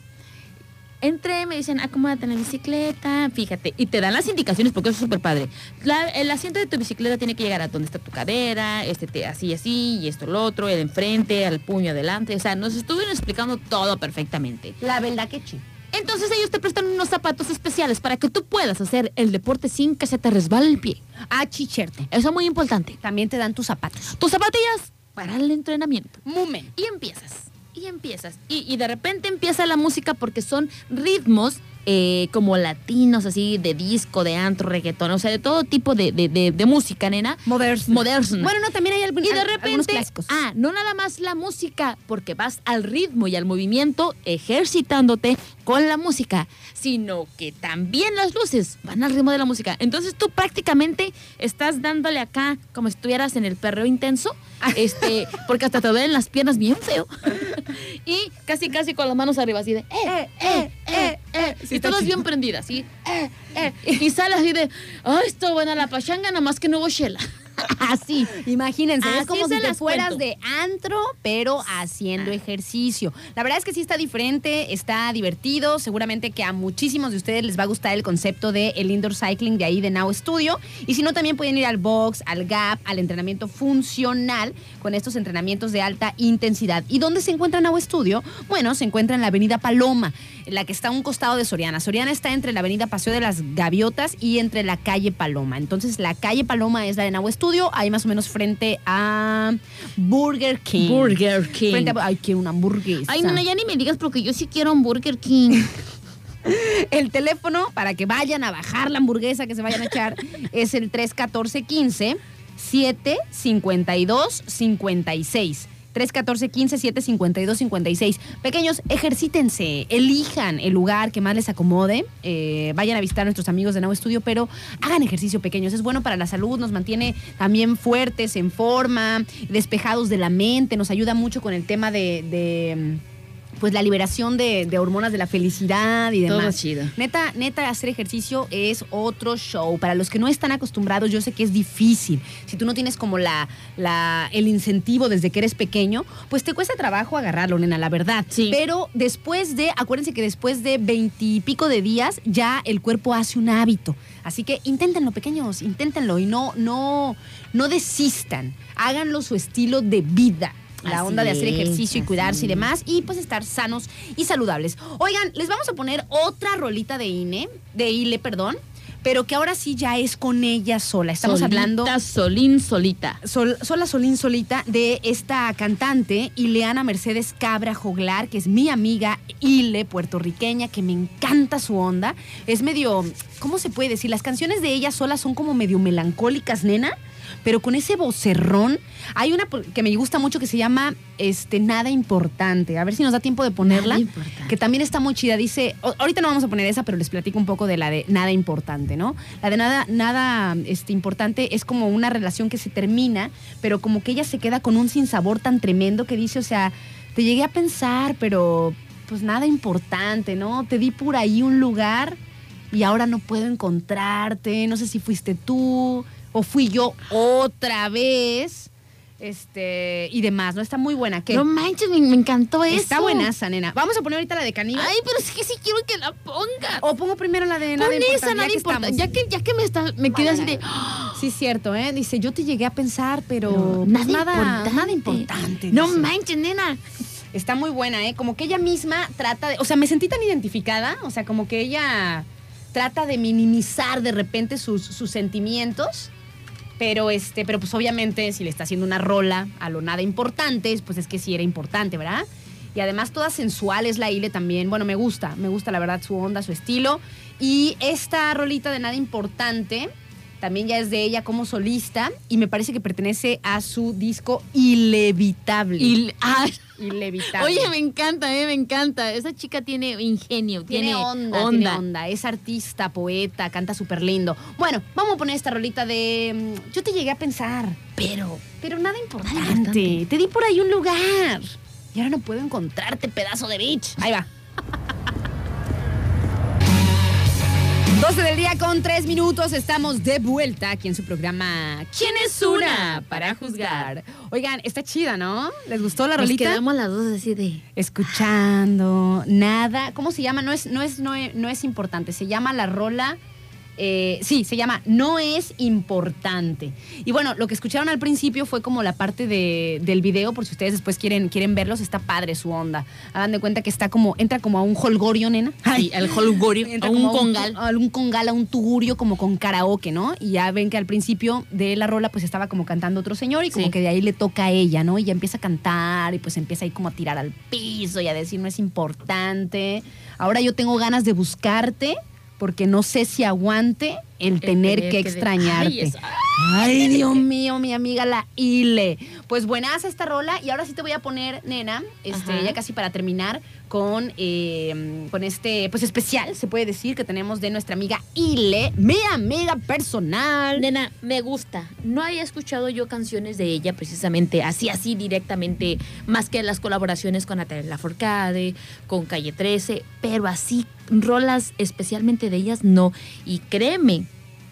entré, me dicen, acomódate en la bicicleta, fíjate, y te dan las indicaciones porque eso es súper padre. La- el asiento de tu bicicleta tiene que llegar a donde está tu cadera, este, te- así, así, y esto, lo otro, el enfrente, al puño adelante, o sea, nos estuvieron explicando todo perfectamente. La verdad que sí. Entonces ellos te prestan unos zapatos especiales para que tú puedas hacer el deporte sin que se te resbale el pie. A chicherte. Eso es muy importante. También te dan tus zapatos. Tus zapatillas para el entrenamiento. Mumen. Y empiezas, y empiezas. Y, y de repente empieza la música porque son ritmos eh, como latinos, así, de disco, de antro, reggaetón, o sea, de todo tipo de, de- de- de música, nena. Moderna. Moderna. Bueno, no, también hay algún, Y de al- repente, clásicos. ah, no nada más la música, porque vas al ritmo y al movimiento ejercitándote con la música, sino que también las luces van al ritmo de la música. Entonces tú prácticamente estás dándole acá como si estuvieras en el perreo intenso, este, porque hasta te duelen las piernas bien feo. y casi casi con las manos arriba, así de, eh, eh, eh, eh. Sí, y todas bien prendidas, así, eh, eh. Y sales así de, ay, esto buena la pachanga, nada más que no hubo chela. así. Imagínense, es Así como se si te las fueras cuento. de antro, pero haciendo ejercicio. La verdad es que sí está diferente, está divertido. Seguramente que a muchísimos de ustedes les va a gustar el concepto de el indoor cycling de ahí de Now Studio. Y si no, también pueden ir al box, al gap, al entrenamiento funcional con estos entrenamientos de alta intensidad. ¿Y dónde se encuentra Now Studio? Bueno, se encuentra en la avenida Paloma, en la que está a un costado de Soriana. Soriana está entre la avenida Paseo de las Gaviotas y entre la calle Paloma. Entonces, la calle Paloma es la de Now Studio, ahí más o menos frente a Burger King. Burger King. Frente a, ay, quiero una hamburguesa. Ay, no, ya ni me digas porque yo sí quiero un Burger King. El teléfono para que vayan a bajar la hamburguesa que se vayan a echar es el 314 15 752 56. 314 15 752 56. Pequeños, ejercítense, elijan el lugar que más les acomode. eh, vayan a visitar a nuestros amigos de Nuevo Estudio, pero hagan ejercicio pequeños. Es bueno para la salud, nos mantiene también fuertes, en forma, despejados de la mente, nos ayuda mucho con el tema de, pues la liberación de, de hormonas de la felicidad y Todo demás. chido. Neta, neta, hacer ejercicio es otro show. Para los que no están acostumbrados, yo sé que es difícil. Si tú no tienes como la, la, el incentivo desde que eres pequeño, pues te cuesta trabajo agarrarlo, nena, la verdad. Sí. Pero después de, acuérdense que después de veintipico de días, ya el cuerpo hace un hábito. Así que inténtenlo, pequeños, inténtenlo y no, no, no desistan. Háganlo su estilo de vida. La Así onda de hacer es, ejercicio y cuidarse y demás y pues estar sanos y saludables. Oigan, les vamos a poner otra rolita de INE, de ILE, perdón, pero que ahora sí ya es con ella sola. Estamos Solita, hablando Solín, solita. Sol- sola Solín Solita de esta cantante Ileana Mercedes Cabra Joglar, que es mi amiga Ile, puertorriqueña, que me encanta su onda. Es medio, ¿cómo se puede decir? Las canciones de ella sola son como medio melancólicas, nena. Pero con ese vocerrón, hay una que me gusta mucho que se llama este, Nada Importante. A ver si nos da tiempo de ponerla. Que también está muy chida. Dice, ahorita no vamos a poner esa, pero les platico un poco de la de Nada Importante, ¿no? La de Nada, nada este, Importante es como una relación que se termina, pero como que ella se queda con un sinsabor tan tremendo que dice, o sea, te llegué a pensar, pero pues nada importante, ¿no? Te di por ahí un lugar y ahora no puedo encontrarte, no sé si fuiste tú fui yo otra vez. este, y demás, ¿no? Está muy buena. ¿Qué? No manches, me, me encantó eso. Está buenaza, nena. Vamos a poner ahorita la de Caníbal. Ay, pero es que sí quiero que la pongas. o pongo primero la de nada Pon importante, esa, nada que importa. estamos. Ya que, ya que me, está, me quedé así de. Sí, es cierto, ¿eh? Dice, yo te llegué a pensar, pero Pero pues, nada, nada, importante. nada importante. No dice. manches, nena. Está muy buena, ¿eh? Como que ella misma trata de. O sea, me sentí tan identificada. O sea, como que ella trata de minimizar de repente sus, sus sentimientos. Pero este, pero pues obviamente, si le está haciendo una rola a lo nada importante, pues es que sí era importante, ¿verdad? Y además toda sensual es la Ile también. Bueno, me gusta, me gusta la verdad su onda, su estilo. Y esta rolita de nada importante también ya es de ella como solista y me parece que pertenece a su disco Ilevitable. Y, ah, Ilevitable. oye, me encanta, eh, me encanta. Esa chica tiene ingenio, tiene, Tiene onda, tiene onda. Es artista, poeta, canta súper lindo. Bueno, vamos a poner esta rolita de. mm, Yo te llegué a pensar, Pero, pero nada importante. importante. Te di por ahí un lugar. Y ahora no puedo encontrarte, pedazo de bitch. Ahí va. 12 del día con 3 minutos. Estamos de vuelta aquí en su programa ¿Quién es una para juzgar? Oigan, está chida, ¿no? ¿Les gustó la nos rolita? quedamos las dos así de. escuchando, nada. ¿Cómo se llama? No es, no es, no es, no es importante. Se llama la rola. Eh, sí, se llama No es importante. Y bueno, lo que escucharon al principio fue como la parte de- del video, por si ustedes después quieren, quieren verlos, está padre su onda. Hagan de cuenta que está como, entra como a un holgorio, nena. Sí, al holgorio, Entra a un congal. A un congal, a un tugurio, como con karaoke, ¿no? Y ya ven que al principio de la rola, pues estaba como cantando otro señor y como Sí. que de ahí le toca a ella, ¿no? Y ya empieza a cantar y pues empieza ahí como a tirar al piso y a decir, no es importante. Ahora yo tengo ganas de buscarte porque no sé si aguante el, tener, tener que que- extrañarte. Ay, Dios mío, mi amiga la Ile. Pues buenas esta rola y ahora sí te voy a poner, nena, este, Ajá. ya casi para terminar con, eh, con este, pues especial, se puede decir, que tenemos de nuestra amiga Ile, mi amiga personal. Nena, me gusta. No había escuchado yo canciones de ella precisamente así, así directamente, más que las colaboraciones con Natalia Lafourcade, con Calle 13, pero así, rolas especialmente de ellas, no. Y créeme.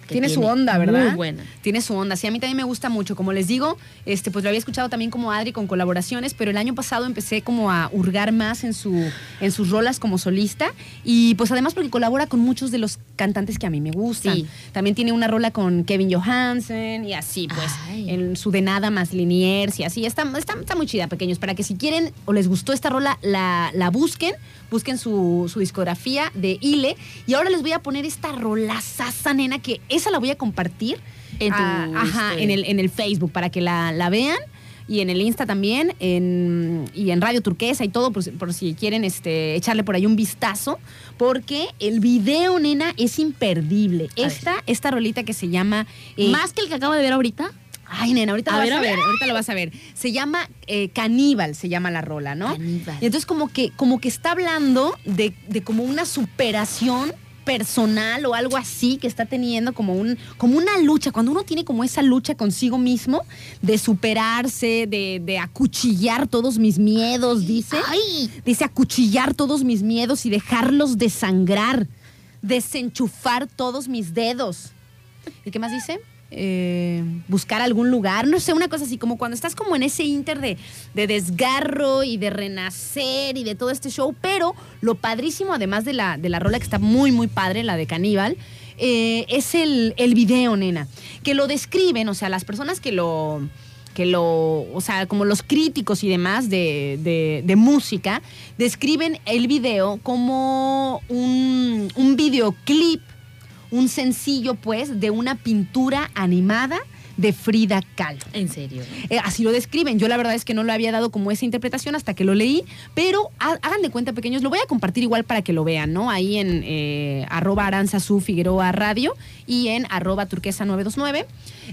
Tiene su onda, ¿verdad? Muy buena. Tiene su onda. Sí, a mí también me gusta mucho. Como les digo, este, pues lo había escuchado también como Adri con colaboraciones, pero el año pasado empecé como a hurgar más en, su, en sus rolas como solista. Y pues además porque colabora con muchos de los cantantes que a mí me gustan. Sí. También tiene una rola con Kevin Johansen y así, pues, Ay. en su de nada más Liniers y así. Está, está, está muy chida, pequeños. Para que si quieren o les gustó esta rola, la, la busquen. Busquen su, su discografía de Ile. Y ahora les voy a poner esta rola sasa, nena, que esa la voy a compartir. En tu Ah, ajá, historia. en el, en el Facebook para que la, la vean. Y en el Insta también, en, y en Radio Turquesa y todo, por, si- por si quieren este, echarle por ahí un vistazo, porque el video, nena, es imperdible. A ver. Esta, esta rolita que se llama... eh, Más que el que acabo de ver ahorita. Ay, nena, ahorita A lo ver, vas a a ver, ver. ahorita lo vas a ver. Se llama eh, Caníbal, se llama la rola, ¿no? Caníbal. Y entonces como que, como que está hablando de, de como una superación personal o algo así que está teniendo como un como una lucha cuando uno tiene como esa lucha consigo mismo de superarse de, de acuchillar todos mis miedos dice Ay. dice acuchillar todos mis miedos y dejarlos desangrar desenchufar todos mis dedos ¿Y qué más dice? Eh, buscar algún lugar, no sé, una cosa así, como cuando estás como en ese inter de, de desgarro y de renacer y de todo este show, pero lo padrísimo, además de la, de la rola que está muy, muy padre, la de Caníbal, eh, es el, el video, nena, que lo describen, o sea, las personas que lo que lo, o sea, como los críticos y demás de, de- de música, describen el video como un, un videoclip un sencillo, pues, de una pintura animada de Frida Kahlo. En serio. Eh, así lo describen. Yo la verdad es que no le había dado como esa interpretación hasta que lo leí, pero ha- hagan de cuenta, pequeños, lo voy a compartir igual para que lo vean, ¿no? Ahí en eh, arroba aranzazu Figueroa Radio y en arroba turquesa 929.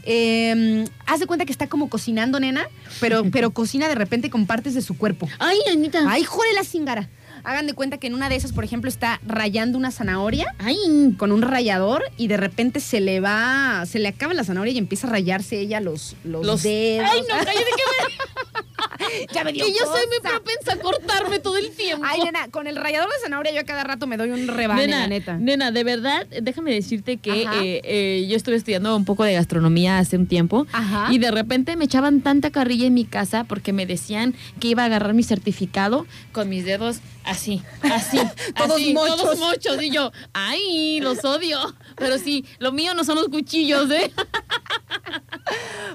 Eh, haz de cuenta que está como cocinando, nena, pero, pero cocina de repente con partes de su cuerpo. Ay, Anita. ¡Ay, jore la cingara! Hagan de cuenta que en una de esas, por ejemplo, está rayando una zanahoria Ay. con un rallador y de repente se le va, se le acaba la zanahoria y empieza a rayarse ella los, los, Los- dedos. Ay, no, cállate que ya me dio Y yo soy muy cosa. propensa a cortarme todo el tiempo. Ay, nena, con el rallador de zanahoria yo a cada rato me doy un rebane, Nena, la neta. nena, de verdad, déjame decirte que eh, eh, yo estuve estudiando un poco de gastronomía hace un tiempo Ajá. y de repente me echaban tanta carrilla en mi casa porque me decían que iba a agarrar mi certificado con mis dedos así, así, Todos así, mochos. todos mochos y yo, ay, los odio, pero sí, lo mío no son los cuchillos, ¿eh?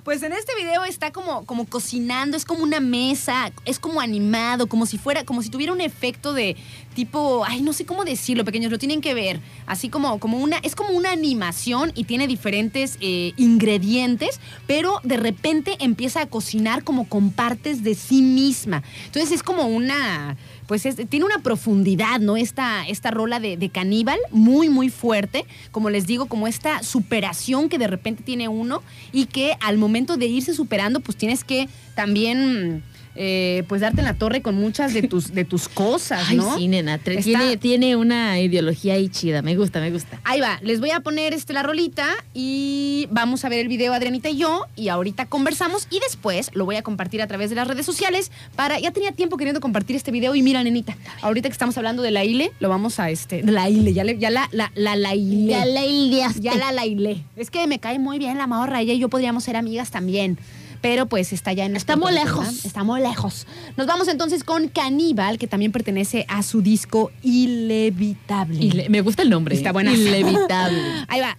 Pues en este video está como, como cocinando, es como una mesa, es como animado, como si fuera, como si tuviera un efecto de tipo, ay, no sé cómo decirlo, pequeños, lo tienen que ver. Así como, como una, es como una animación y tiene diferentes eh, ingredientes, pero de repente empieza a cocinar como con partes de sí misma. Entonces es como una, pues es- tiene una profundidad, ¿no? Esta, esta rola de, de caníbal, muy, muy fuerte. Como les digo, como esta superación que de repente tiene uno y que al momento de irse superando, pues tienes que también, eh, pues darte en la torre con muchas de tus, de tus cosas, Ay, ¿no? sí, nena, Está- tiene, tiene una ideología ahí chida, me gusta, me gusta. Ahí va, les voy a poner este, la rolita y vamos a ver el video Adrianita y yo y ahorita conversamos y después lo voy a compartir a través de las redes sociales para, ya tenía tiempo queriendo compartir este video y mira nenita, ahorita que estamos hablando de la ILE, lo vamos a este, de la ILE, ya, le- ya la, la, la, la ILE. Ya la ideaste. Ya la lailé. Es que me cae muy bien la morra, ella y yo podríamos ser amigas también. Pero pues está ya en Estamos lejos. ¿verdad? Estamos lejos. Nos vamos entonces con Caníbal, que también pertenece a su disco Ilevitable. Me gusta el nombre. Está buena. Inevitable. Ahí va.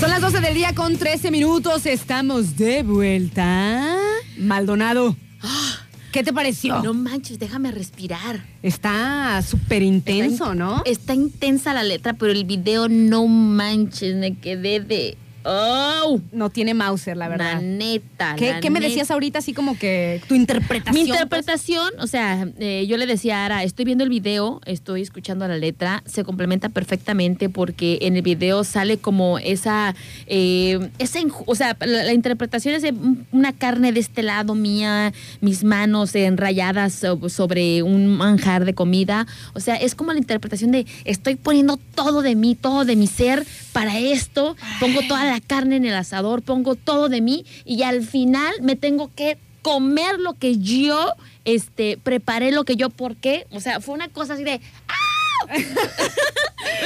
Son las 12 del día con 13 minutos. Estamos de vuelta. Maldonado. ¿Qué te pareció? No manches, déjame respirar. Está súper intenso, in- ¿no? Está intensa la letra, pero el video no manches, me quedé de. ¡Oh! No tiene Mauser, la verdad. La neta. ¿Qué, la qué me decías ahorita así como que tu interpretación? Mi pues? interpretación, o sea, eh, yo le decía a Ara, estoy viendo el video, estoy escuchando la letra, se complementa perfectamente porque en el video sale como esa, eh, esa o sea, la, la interpretación es de un- una carne de este lado mía, mis manos enrayadas so- sobre un manjar de comida, o sea, es como la interpretación de estoy poniendo todo de mí, todo de mi ser para esto, pongo toda la carne en el asador, pongo todo de mí y al final me tengo que comer lo que yo este preparé lo que yo por qué o sea fue una cosa así de ¡ah!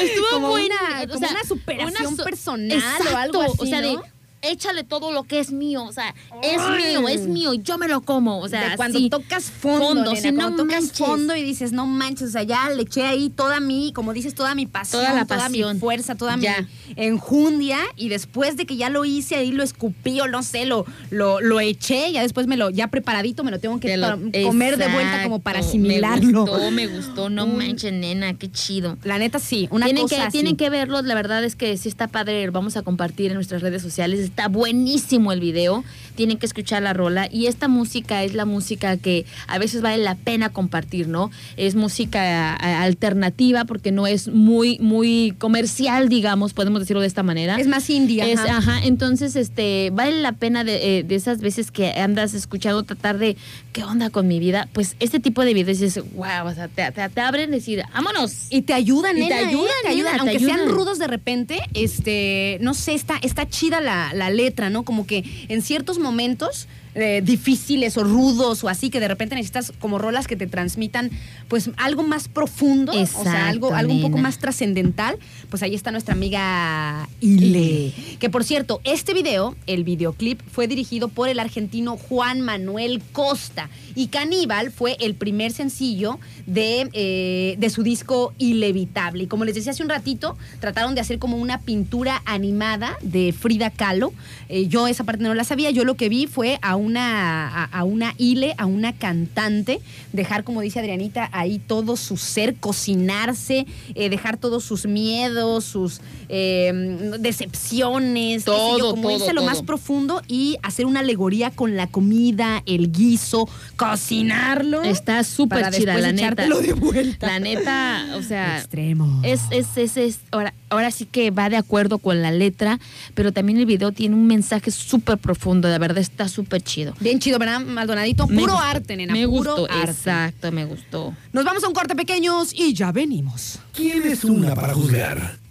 estuvo Como muy una- como una superación personal o algo así, o sea de. Échale todo lo que es mío o sea es Ay. mío es mío yo me lo como o sea de cuando tocas fondo, Fondo, nena, sí, no cuando tocas manches. fondo y dices, no manches, o sea, ya le eché ahí toda mi, como dices, toda mi pasión, Toda la toda mi pasión. fuerza, toda Ya. mi enjundia y después de que ya lo hice ahí lo escupí o no sé, lo, lo, lo eché, ya después me lo, ya preparadito me lo tengo que lo- comer de vuelta como para asimilarlo. me gustó me gustó no Un- manches nena qué chido La neta sí, una tienen cosa que, así. tienen que verlo, la verdad es que sí está padre, vamos a compartir en nuestras redes sociales, está buenísimo el video, tienen que escuchar la rola y esta música es la música que a veces vale la pena compartir, ¿no? Es música alternativa porque no es muy, muy comercial, digamos, podemos decirlo de esta manera. Es más indie, Es- ajá. ajá, entonces este vale la pena de, eh, de esas veces que andas escuchando tratar de qué onda con mi vida, pues este tipo de videos dices, wow, o sea, te, te, te abren decir, vámonos. Y te ayudan, Y te nena, ¿eh? ayudan, te ayudan. nena, te Aunque sean ayudan. rudos de repente, este, no sé, está, está chida la, la letra, ¿no? Como que en ciertos momentos eh, difíciles o rudos o así, que de repente necesitas como rolas que te transmitan, pues algo más profundo, o sea, algo, algo un poco más trascendental, pues ahí está nuestra amiga Ile. Que por cierto, este video, el videoclip, fue dirigido por el argentino Juan Manuel Costa. Y Caníbal fue el primer sencillo de, eh, de su disco Ilevitable. Y como les decía hace un ratito, trataron de hacer como una pintura animada de Frida Kahlo. Eh, yo esa parte no la sabía. Yo lo que vi fue a una, a, a una Ile, a una cantante, dejar, como dice Adrianita, ahí todo su ser, cocinarse, eh, dejar todos sus miedos, sus eh, decepciones, qué sé yo, Todo, como todo, irse a lo todo. más profundo y hacer una alegoría con la comida, el guiso, cocinarlo. Está súper chida, la neta. de vuelta. La neta, o sea, Extremo. es, es, es, es- ahora, ahora sí que va de acuerdo con la letra, pero también el video tiene un mensaje súper profundo, de verdad está súper chido. Bien chido, ¿verdad, Maldonadito? Me Puro arte, nena. Me Puro gustó, arte. exacto, me gustó. Nos vamos a un corte pequeños y ya venimos. ¿Quién es una para juzgar?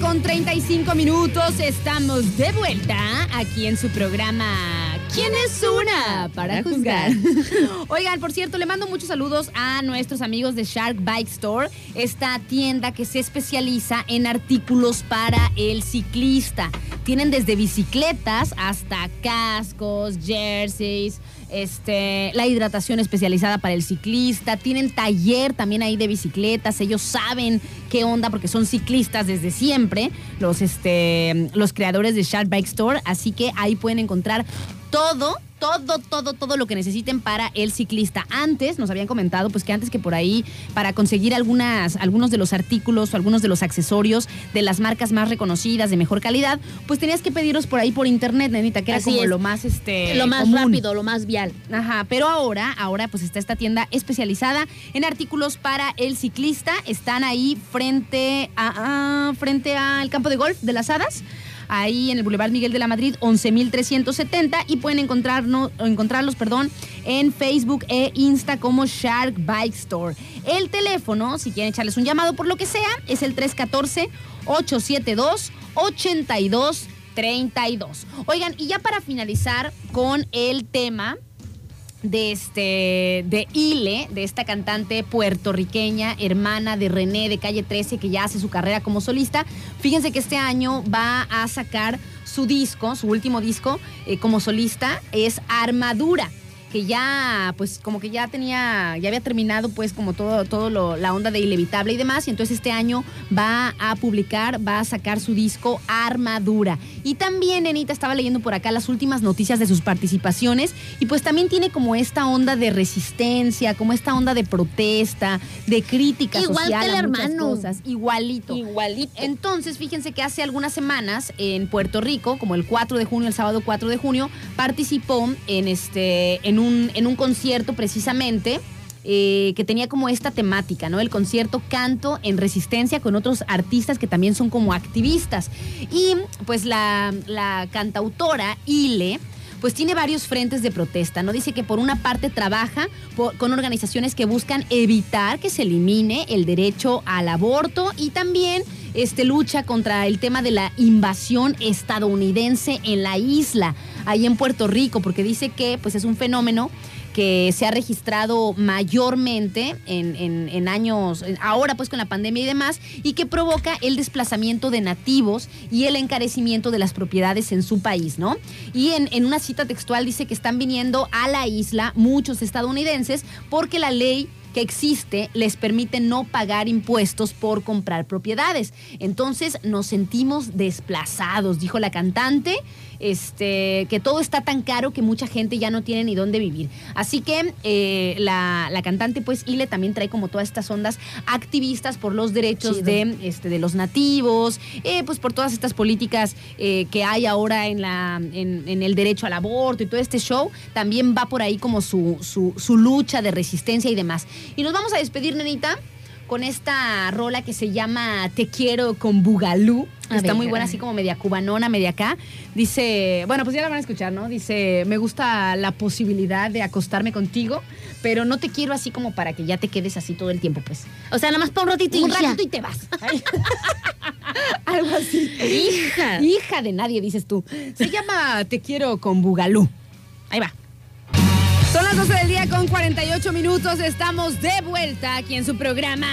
con 35 minutos. Estamos de vuelta aquí en su programa ¿Quién es una? Para juzgar. Oigan, por cierto, le mando muchos saludos a nuestros amigos de Shark Bike Store, esta tienda que se especializa en artículos para el ciclista. Tienen desde bicicletas hasta cascos, jerseys, este, la hidratación especializada para el ciclista, tienen taller también ahí de bicicletas, ellos saben qué onda porque son ciclistas desde siempre, los, este, los creadores de Shark Bike Store, así que ahí pueden encontrar todo todo, todo, todo lo que necesiten para el ciclista. Antes nos habían comentado, pues que antes que por ahí, para conseguir algunas, algunos de los artículos o algunos de los accesorios de las marcas más reconocidas, de mejor calidad, pues tenías que pedirlos por ahí por internet, nenita, que era Así como es. lo más este. Lo más común. rápido, lo más vial. Ajá, pero ahora, ahora pues está esta tienda especializada en artículos para el ciclista. Están ahí frente a, a- frente al campo de golf de las Hadas. Ahí en el Boulevard Miguel de la Madrid, 11.370 y pueden encontrarnos, encontrarlos perdón, en Facebook e Insta como Shark Bike Store. El teléfono, si quieren echarles un llamado por lo que sea, es el 314-872-8232. Oigan, y ya para finalizar con el tema de este de Ile, de esta cantante puertorriqueña, hermana de René de Calle 13 que ya hace su carrera como solista. Fíjense que este año va a sacar su disco, su último disco eh, como solista es Armadura que ya, pues como que ya tenía, ya había terminado pues como todo, todo lo- la onda de Inevitable y demás, y entonces este año va a publicar, va a sacar su disco Armadura. Y también, Nenita, estaba leyendo por acá las últimas noticias de sus participaciones, y pues también tiene como esta onda de resistencia, como esta onda de protesta, de crítica Igual social que el a muchas hermano. cosas, igualito. Igualito. Entonces, fíjense que hace algunas semanas en Puerto Rico, como el 4 de junio, el sábado 4 de junio, participó en este en un, en un concierto precisamente. Eh, que tenía como esta temática, ¿no? El concierto Canto en Resistencia con otros artistas que también son como activistas. Y pues la, cantautora Ile, pues tiene varios frentes de protesta, ¿no? Dice que por una parte trabaja con organizaciones que buscan evitar que se elimine el derecho al aborto y también este, lucha contra el tema de la invasión estadounidense en la isla, ahí en Puerto Rico, porque dice que pues es un fenómeno que se ha registrado mayormente en, años, ahora pues con la pandemia y demás, y que provoca el desplazamiento de nativos y el encarecimiento de las propiedades en su país, ¿no? Y en una cita textual dice que están viniendo a la isla muchos estadounidenses porque la ley que existe les permite no pagar impuestos por comprar propiedades. Entonces nos sentimos desplazados, dijo la cantante, este, que todo está tan caro que mucha gente ya no tiene ni dónde vivir. Así que eh, la, la cantante, pues, Ile también trae como todas estas ondas activistas por los derechos Chido. de, este, de los nativos, eh, pues por todas estas políticas eh, que hay ahora en, la, en, en el derecho al aborto y todo este show, también va por ahí como su, su, su lucha de resistencia y demás. Y nos vamos a despedir, nenita, con esta rola que se llama Te quiero con Bugalú. Está ver, muy buena, así como media cubanona, media acá. Dice, bueno, pues ya la van a escuchar, ¿no? Dice, me gusta la posibilidad de acostarme contigo, pero no te quiero así como para que ya te quedes así todo el tiempo, pues. O sea, nada más para un ratito y Un ratito y te vas. Algo así. Hija. Hija de nadie, dices tú. Se llama Te quiero con Bugalú. Ahí va. Son las 12 del día con 48 minutos. Estamos de vuelta aquí en su programa.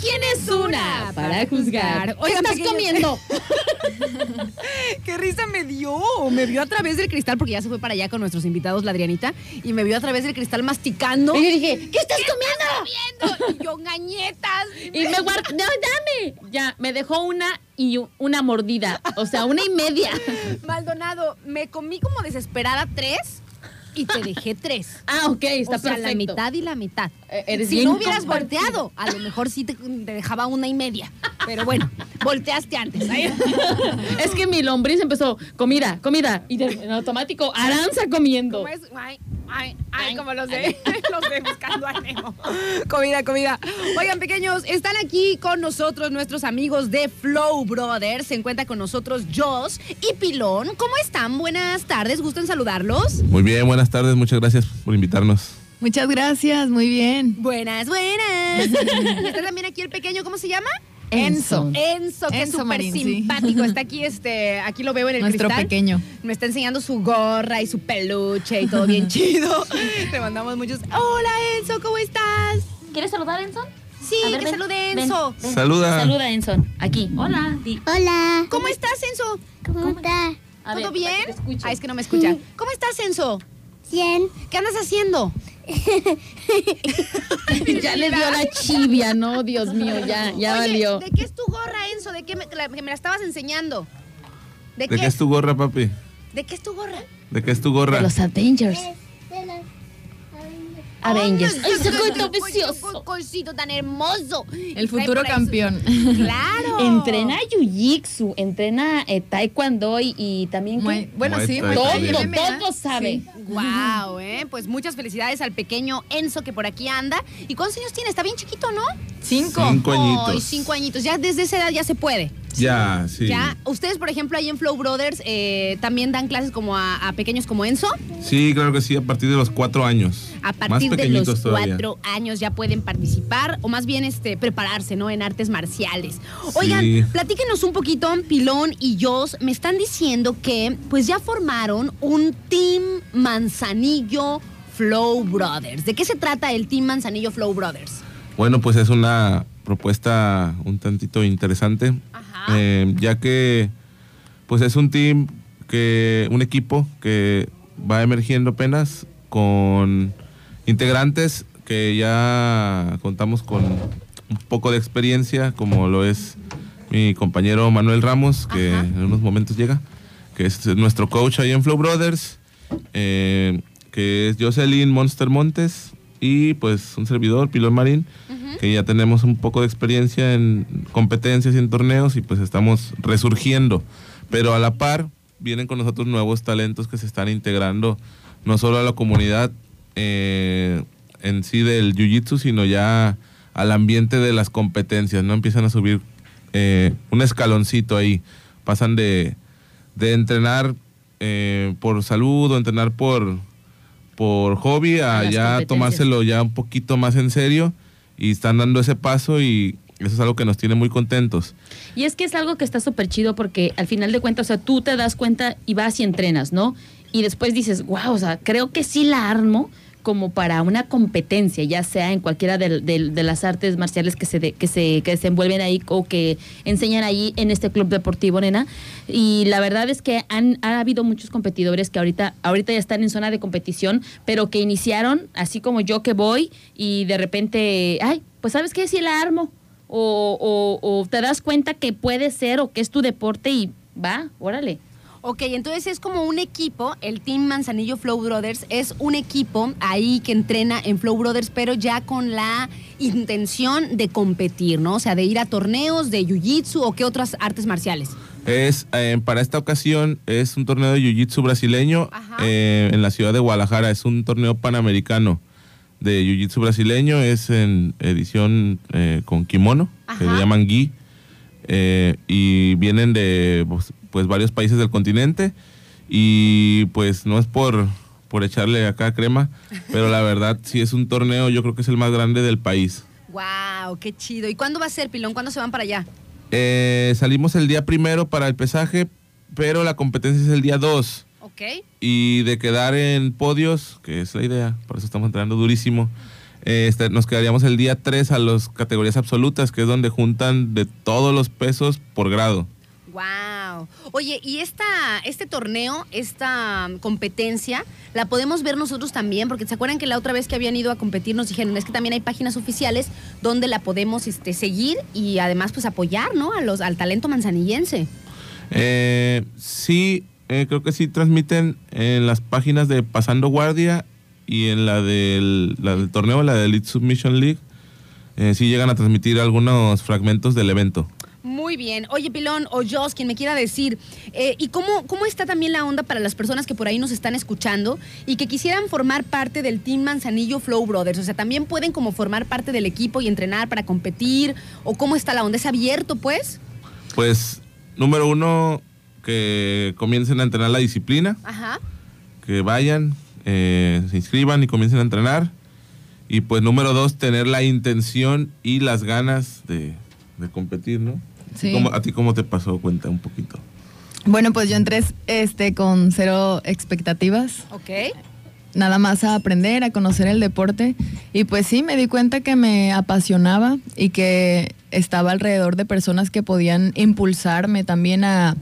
¿Quién es una? Para juzgar. ¿Qué estás pequeños- comiendo? ¡Qué risa me dio! Me vio a través del cristal, porque ya se fue para allá con nuestros invitados, la Adrianita, y me vio a través del cristal masticando. Y yo dije, ¿qué estás comiendo? comiendo? Y yo, gañetas. Y me guardé, no, dame. Ya, me dejó una y una mordida. O sea, una y media. Maldonado, me comí como desesperada tres y te dejé tres. Ah, ok, está o sea, perfecto. la mitad y la mitad. Eh, si no hubieras volteado, a lo mejor sí te, te dejaba una y media. Pero bueno, volteaste antes. Ay. Es que mi lombriz empezó, comida, comida. Y en automático, Aranza comiendo. ¿Cómo es? Ay, ay, como los de, los de Buscando a Nemo. Comida, comida. Oigan, pequeños, están aquí con nosotros nuestros amigos de Flow Brothers. Se encuentra con nosotros Joss y Pilón. ¿Cómo están? Buenas tardes, gusto en saludarlos. Muy bien, buenas tardes, muchas gracias por invitarnos. Muchas gracias, muy bien. Buenas, buenas. está también aquí el pequeño, ¿cómo se llama? Enzo. Enzo, que es súper sí. simpático. Está aquí, este, aquí lo veo en el Nuestro cristal. pequeño. Me está enseñando su gorra y su peluche y todo bien chido. Le mandamos muchos. Hola Enzo, ¿cómo estás? ¿Quieres saludar, Enzo? Sí, A ver, que ven, salude ven, Enzo. ven. Saluda. Saluda, Enzo. Aquí. Hola. Di- Hola, ¿Cómo estás, Enzo? ¿cómo está? A ¿Todo ver, bien? te escuche. Ah, es que no me escucha. ¿Cómo estás, Enzo? Bien. ¿Qué andas haciendo? ya le dio la chivia, ¿no? Dios mío, ya, ya Oye, valió. ¿de qué es tu gorra, Enzo? ¿De qué me, la, que me la estabas enseñando? ¿De, ¿De qué es tu gorra, papi? ¿De qué es tu gorra? ¿De qué es tu gorra? De los Avengers. Avengers. Ay, ¡Ay, ese coito precioso! cosito tan hermoso. El futuro campeón. Claro. Entrena jiu-jitsu, entrena eh, taekwondo y, y también... Muy- bueno, Muay sí, todo, todo sabe. sí. Wow, eh. Pues muchas felicidades al pequeño Enzo que por aquí anda. ¿Y cuántos años tiene? Está bien chiquito, ¿no? Cinco. Cinco añitos. Cinco añitos. Ya desde esa edad ya se puede. Ya, sí. Ya. Ustedes, por ejemplo, ahí en Flow Brothers eh, también dan clases como a, a pequeños como Enzo. Sí, claro que sí, a partir de los cuatro años. A Más partir de los todavía. cuatro años ya pueden participar o más bien este prepararse, ¿no? En artes marciales. Oigan, platíquenos un poquito, Pilón y Jos, me están diciendo que pues ya formaron un Team Manzanillo Flow Brothers. ¿De qué se trata el Team Manzanillo Flow Brothers? Bueno, pues es una propuesta un tantito interesante, Ajá. eh, ya que pues es un team que un equipo que va emergiendo apenas con integrantes que ya contamos con un poco de experiencia, como lo es mi compañero Manuel Ramos, que Ajá. en unos momentos llega, que es nuestro coach ahí en Flow Brothers, eh, que es Jocelyn Monster Montes y pues un servidor, Pilón Marín, que ya tenemos un poco de experiencia en competencias y en torneos y pues estamos resurgiendo. Pero a la par vienen con nosotros nuevos talentos que se están integrando no solo a la comunidad eh, en sí del Jiu-Jitsu, sino ya al ambiente de las competencias, ¿no? Empiezan a subir eh, un escaloncito ahí. Pasan de, de entrenar eh, por salud o entrenar por, por hobby A ya tomárselo ya un poquito más en serio y están dando ese paso y eso es algo que nos tiene muy contentos. Y es que es algo que está súper chido porque al final de cuentas, o sea, tú te das cuenta y vas y entrenas, ¿no? Y después dices, wow, o sea, creo que sí la armo como para una competencia, ya sea en cualquiera de, de- de las artes marciales que se, que, se, que se envuelven ahí o que enseñan ahí en este club deportivo, nena. Y la verdad es que han, ha habido muchos competidores que ahorita, ahorita ya están en zona de competición, pero que iniciaron, así como yo que voy, y de repente, ay, pues sabes qué, sí la armo o, o- o te das cuenta que puede ser o que es tu deporte y va, órale. Ok, entonces es como un equipo, el Team Manzanillo Flow Brothers es un equipo ahí que entrena en Flow Brothers, pero ya con la intención de competir, ¿no? O sea, de ir a torneos de Jiu-Jitsu o qué otras artes marciales. Es, eh, para esta ocasión es un torneo de Jiu-Jitsu brasileño eh, en la ciudad de Guadalajara. Es un torneo panamericano de Jiu-Jitsu brasileño. Es en edición eh, con kimono, que Ajá. le llaman gi. eh, y vienen de pues, varios países del continente. Y pues no es por, por echarle acá crema, pero la verdad sí es un torneo, yo creo que es el más grande del país. ¡Wow! ¡Qué chido! ¿Y cuándo va a ser, Pilón? ¿Cuándo se van para allá? Eh, salimos el día primero para el pesaje, pero la competencia es el día 2. Ok. Y de quedar en podios, que es la idea, por eso estamos entrenando durísimo, eh, este, nos quedaríamos el día 3 a las categorías absolutas, que es donde juntan de todos los pesos por grado. ¡Wow! Oye, y esta, este torneo, esta um, competencia, la podemos ver nosotros también, porque se acuerdan que la otra vez que habían ido a competir nos dijeron, es que también hay páginas oficiales donde la podemos este, seguir y además pues apoyar, ¿no? A los, al talento manzanillense. Eh, sí, eh, creo que sí transmiten en las páginas de Pasando Guardia y en la del, la del torneo, la de Elite Submission League, eh, sí llegan a transmitir algunos fragmentos del evento. Muy bien. Oye, Pilón o Jos, quien me quiera decir, eh, ¿y cómo, cómo está también la onda para las personas que por ahí nos están escuchando y que quisieran formar parte del Team Manzanillo Flow Brothers? O sea, también pueden como formar parte del equipo y entrenar para competir, o cómo está la onda, ¿es abierto pues? Pues, número uno, que comiencen a entrenar la disciplina, Ajá. que vayan, eh, se inscriban y comiencen a entrenar. Y pues número dos, tener la intención y las ganas de, de competir, ¿no? Sí. ¿Cómo- ¿A ti cómo te pasó? Cuenta un poquito. Bueno, pues yo entré este, con cero expectativas, Ok. nada más a aprender, a conocer el deporte. Y pues sí, me di cuenta que me apasionaba y que estaba alrededor de personas que podían impulsarme también a,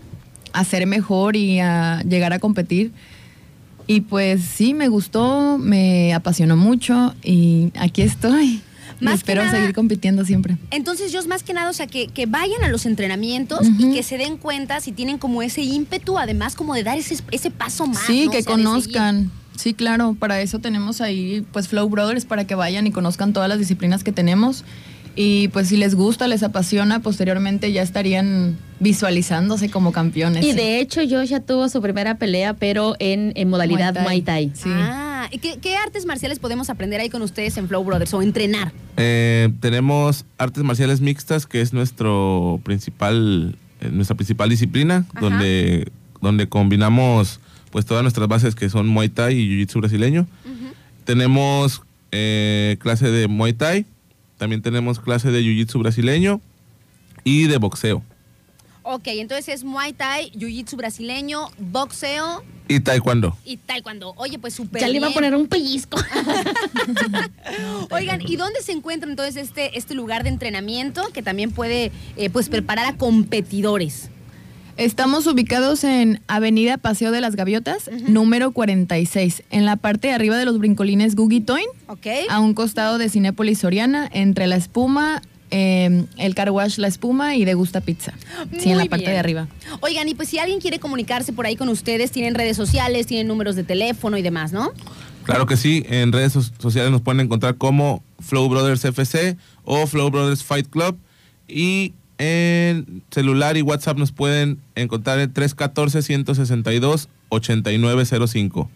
a ser mejor y a llegar a competir. Y pues sí, me gustó, me apasionó mucho y aquí estoy. Y Más espero nada- seguir compitiendo siempre. Entonces, yo más que nada, o sea, que, que vayan a los entrenamientos y que se den cuenta si tienen como ese ímpetu, además como de dar ese, ese paso más. Sí, ¿no? que O sea, de conozcan. Sí, claro, para eso tenemos ahí pues Flow Brothers para que vayan y conozcan todas las disciplinas que tenemos. Y pues si les gusta, les apasiona, posteriormente ya estarían visualizándose como campeones. Y de hecho, Joshua tuvo su primera pelea, pero en, en modalidad Muay Muay Thai. Sí. Ah, ¿y qué, qué artes marciales podemos aprender ahí con ustedes en Flow Brothers o entrenar? Eh, tenemos artes marciales mixtas, que es nuestro principal, eh, nuestra principal disciplina, Ajá. donde, donde combinamos pues todas nuestras bases que son Muay Thai y Jiu-Jitsu brasileño. Tenemos eh, clase de Muay Thai, también tenemos clase de Jiu-Jitsu brasileño y de boxeo. Ok, entonces es Muay Thai, Jiu-Jitsu brasileño, boxeo Y taekwondo. y Taekwondo. Oye, pues súper Ya le iba a poner un pellizco. Oigan, ¿y dónde se encuentra entonces este, este lugar de entrenamiento que también puede eh, pues preparar a competidores? Estamos ubicados en Avenida Paseo de las Gaviotas, número 46, en la parte de arriba de los brincolines Googie Toyn, ¿Ok? a un costado de Cinépolis Soriana, entre la espuma, eh, el car wash La Espuma y Degusta Pizza. Sí, en la parte bien. de arriba. Oigan, y pues si alguien quiere comunicarse por ahí con ustedes, tienen redes sociales, tienen números de teléfono y demás, ¿no? Claro que sí, en redes so- sociales nos pueden encontrar como Flow Brothers FC o Flow Brothers Fight Club y en celular y WhatsApp nos pueden encontrar en 314-162-8905.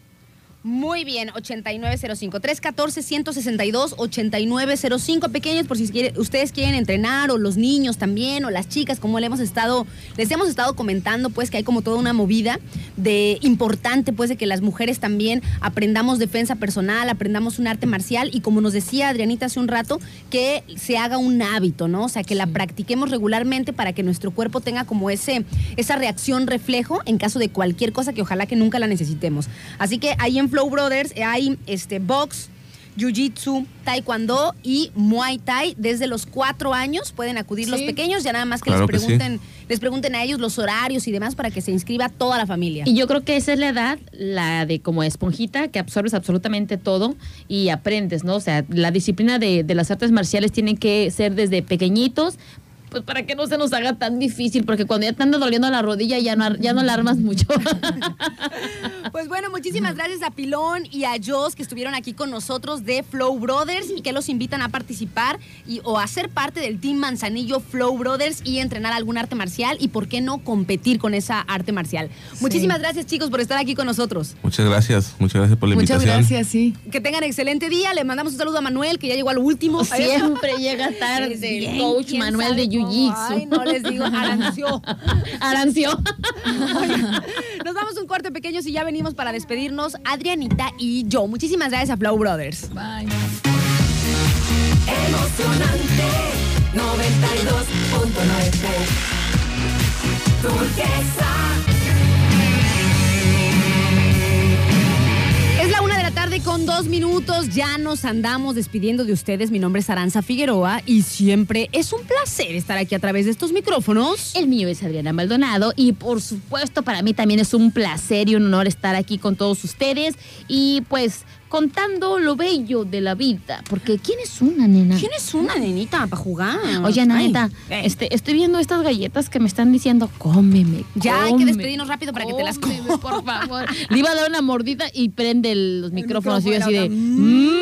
Muy bien, 8905. 314-162-8905. Pequeños, por si quiere- ustedes quieren entrenar, o los niños también, o las chicas, como le hemos estado, les hemos estado comentando, pues que hay como toda una movida de importante, pues, de que las mujeres también aprendamos defensa personal, aprendamos un arte marcial, y como nos decía Adrianita hace un rato, que se haga un hábito, ¿no? O sea, que la practiquemos regularmente para que nuestro cuerpo tenga como ese, esa reacción reflejo en caso de cualquier cosa que ojalá que nunca la necesitemos. Así que ahí en Flow Brothers eh, hay este box, Jiu-Jitsu, Taekwondo y Muay Thai. Desde los cuatro años pueden acudir los pequeños, ya nada más que Claro les que sí. pregunten, les pregunten a ellos los horarios y demás para que se inscriba toda la familia. Y yo creo que esa es la edad, la de como esponjita, que absorbes absolutamente todo y aprendes, ¿no? O sea, la disciplina de, de las artes marciales tiene que ser desde pequeñitos, pues para que no se nos haga tan difícil, porque cuando ya te anda doliendo la rodilla ya no, ya no alarmas mucho. Pues bueno, muchísimas gracias a Pilón y a Jos que estuvieron aquí con nosotros de Flow Brothers y que los invitan a participar y, o a ser parte del Team Manzanillo Flow Brothers y entrenar algún arte marcial y por qué no competir con esa arte marcial. Muchísimas gracias chicos por estar aquí con nosotros. Muchas gracias, muchas gracias por la Muchas invitación. gracias, sí. Que tengan excelente día. Le mandamos un saludo a Manuel que ya llegó al último. Siempre llega tarde el coach Manuel de Ay, no les digo, aranció. Aranció. Nos damos un corte pequeño y ya venimos para despedirnos Adrianita y yo. Muchísimas gracias a Flow Brothers. Bye. Emocionante 92.9 Turquesa con dos minutos. Ya nos andamos despidiendo de ustedes. Mi nombre es Aranza Figueroa y siempre es un placer estar aquí a través de estos micrófonos. El mío es Adriana Maldonado y por supuesto para mí también es un placer y un honor estar aquí con todos ustedes y pues contando lo bello de la vida, porque ¿quién es una nena? ¿Quién es una nenita para jugar? Oye, Ay, este, estoy viendo estas galletas que me están diciendo, cómeme. Ya hay que despedirnos rápido para que te las comas. por favor. Le iba a dar una mordida y prende el- los micrófonos y yo así de. Mm.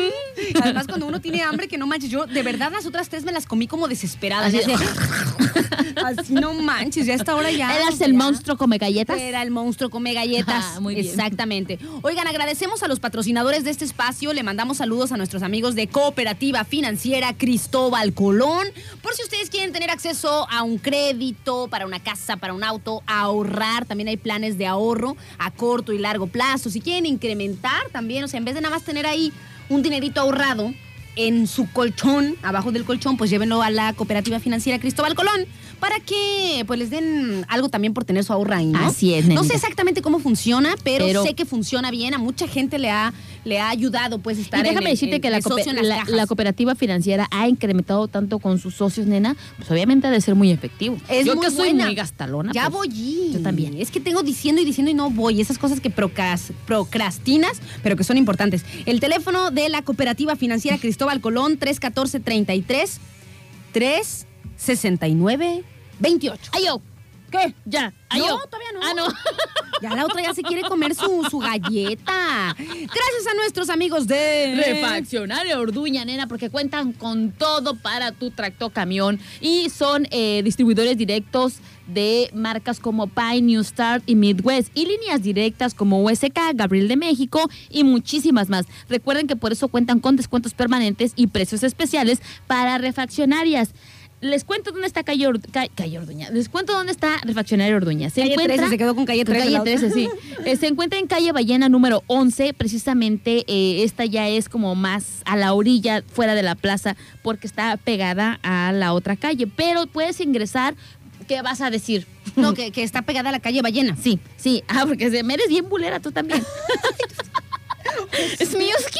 Además, cuando uno tiene hambre, que no manches, yo de verdad las otras tres me las comí como desesperadas. Así Así, de- así no manches, ya esta hora ya. ¿Eras ya. el monstruo come galletas? Era el monstruo come galletas. Ah, muy bien. Exactamente. Oigan, agradecemos a los patrocinadores de este espacio. Le mandamos saludos a nuestros amigos de Cooperativa Financiera Cristóbal Colón. Por si ustedes quieren tener acceso a un crédito para una casa, para un auto, a ahorrar. También hay planes de ahorro a corto y largo plazo. Si quieren incrementar también, o sea, en vez de nada más tener ahí un dinerito ahorrado, en su colchón, abajo del colchón, pues llévenlo a la cooperativa financiera Cristóbal Colón para que pues les den algo también por tener su ahorro ahí, ¿no? Así es, No nenita. sé exactamente cómo funciona, pero, Pero- sé que funciona bien. A mucha gente le ha, le ha ayudado pues estar Y déjame en decirte en- que la, socio en la- la cooperativa financiera ha incrementado tanto con sus socios, nena, pues obviamente ha de ser muy efectivo. Es Yo muy que soy muy gastalona. Ya pues, voy. Yo también. Es que tengo diciendo y diciendo y no voy. Esas cosas que procras- procrastinas, pero que son importantes. El teléfono de la Cooperativa Financiera Cristóbal Colón, 314-33 369 28. ¡Ay, yo! ¿Qué? Ya. ¡Ay, No, yo! todavía no. Ah, no. Ya la otra ya se quiere comer su, su galleta. Gracias a nuestros amigos de... Refaccionaria Orduña, nena, porque cuentan con todo para tu tractor camión y son eh, distribuidores directos de marcas como Pine, New Start y Midwest y líneas directas como USK, Gabriel de México y muchísimas más. Recuerden que por eso cuentan con descuentos permanentes y precios especiales para refaccionarias. Les cuento dónde está Calle, Or- Ca- Calle Orduña. Les cuento dónde está Refaccionaria Orduña. Se Calle encuentra 13, se quedó con calle 13 calle la otra. 13, sí. Eh, se encuentra en calle Ballena número 11. Precisamente eh, esta ya es como más a la orilla, fuera de la plaza, porque está pegada a la otra calle. Pero puedes ingresar. ¿Qué vas a decir? No, que, que está pegada a la calle Ballena. Sí, sí. Ah, porque se- me eres bien bulera tú también. es Mioski.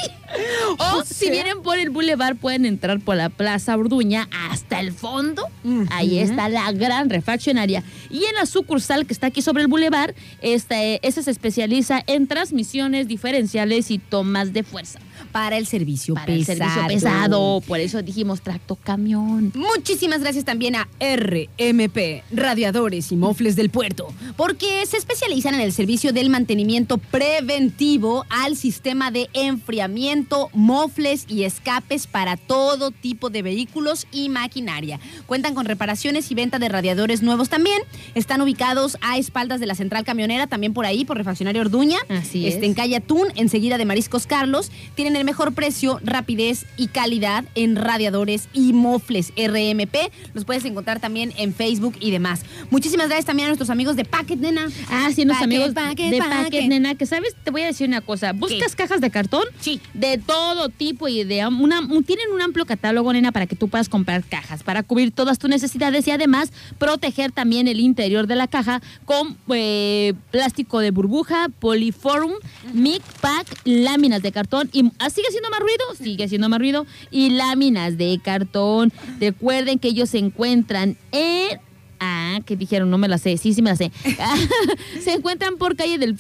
O si vienen por el bulevar, pueden entrar por la Plaza Orduña hasta el fondo. Ahí está la gran refaccionaria. Y en la sucursal que está aquí sobre el bulevar, esta, esa se especializa en transmisiones diferenciales y tomas de fuerza. Para el servicio Para el pesado. servicio pesado. Por eso dijimos tracto camión. Muchísimas gracias también a RMP, Radiadores y Mofles del Puerto, porque se especializan en el servicio del mantenimiento preventivo al sistema de enfriamiento, mofles y escapes para todo tipo de vehículos y maquinaria. Cuentan con reparaciones y venta de radiadores nuevos también. Están ubicados a espaldas de la central camionera, también por ahí, por Refaccionario Orduña. Así Este, es. En calle Atún, enseguida de Mariscos Carlos. Tienen el mejor precio, rapidez y calidad en radiadores y mofles RMP. Los puedes encontrar también en Facebook y demás. Muchísimas gracias también a nuestros amigos de Packet, nena. Ah, sí, Packet, amigos Packet, de Packet. Packet, nena, que sabes, te voy a decir una cosa. ¿Buscas cajas de cartón? Sí. De todo tipo y de una, tienen un amplio catálogo, nena, para que tú puedas comprar cajas, para cubrir todas tus necesidades y además proteger también el interior de la caja con eh, plástico de burbuja, poliforum, mic pack, láminas de cartón y ah, sigue siendo más ruido, sigue siendo más ruido y láminas de cartón. Recuerden que ellos se encuentran en Ah, que dijeron, no me la sé. Sí, sí me la sé. se encuentran por calle, del,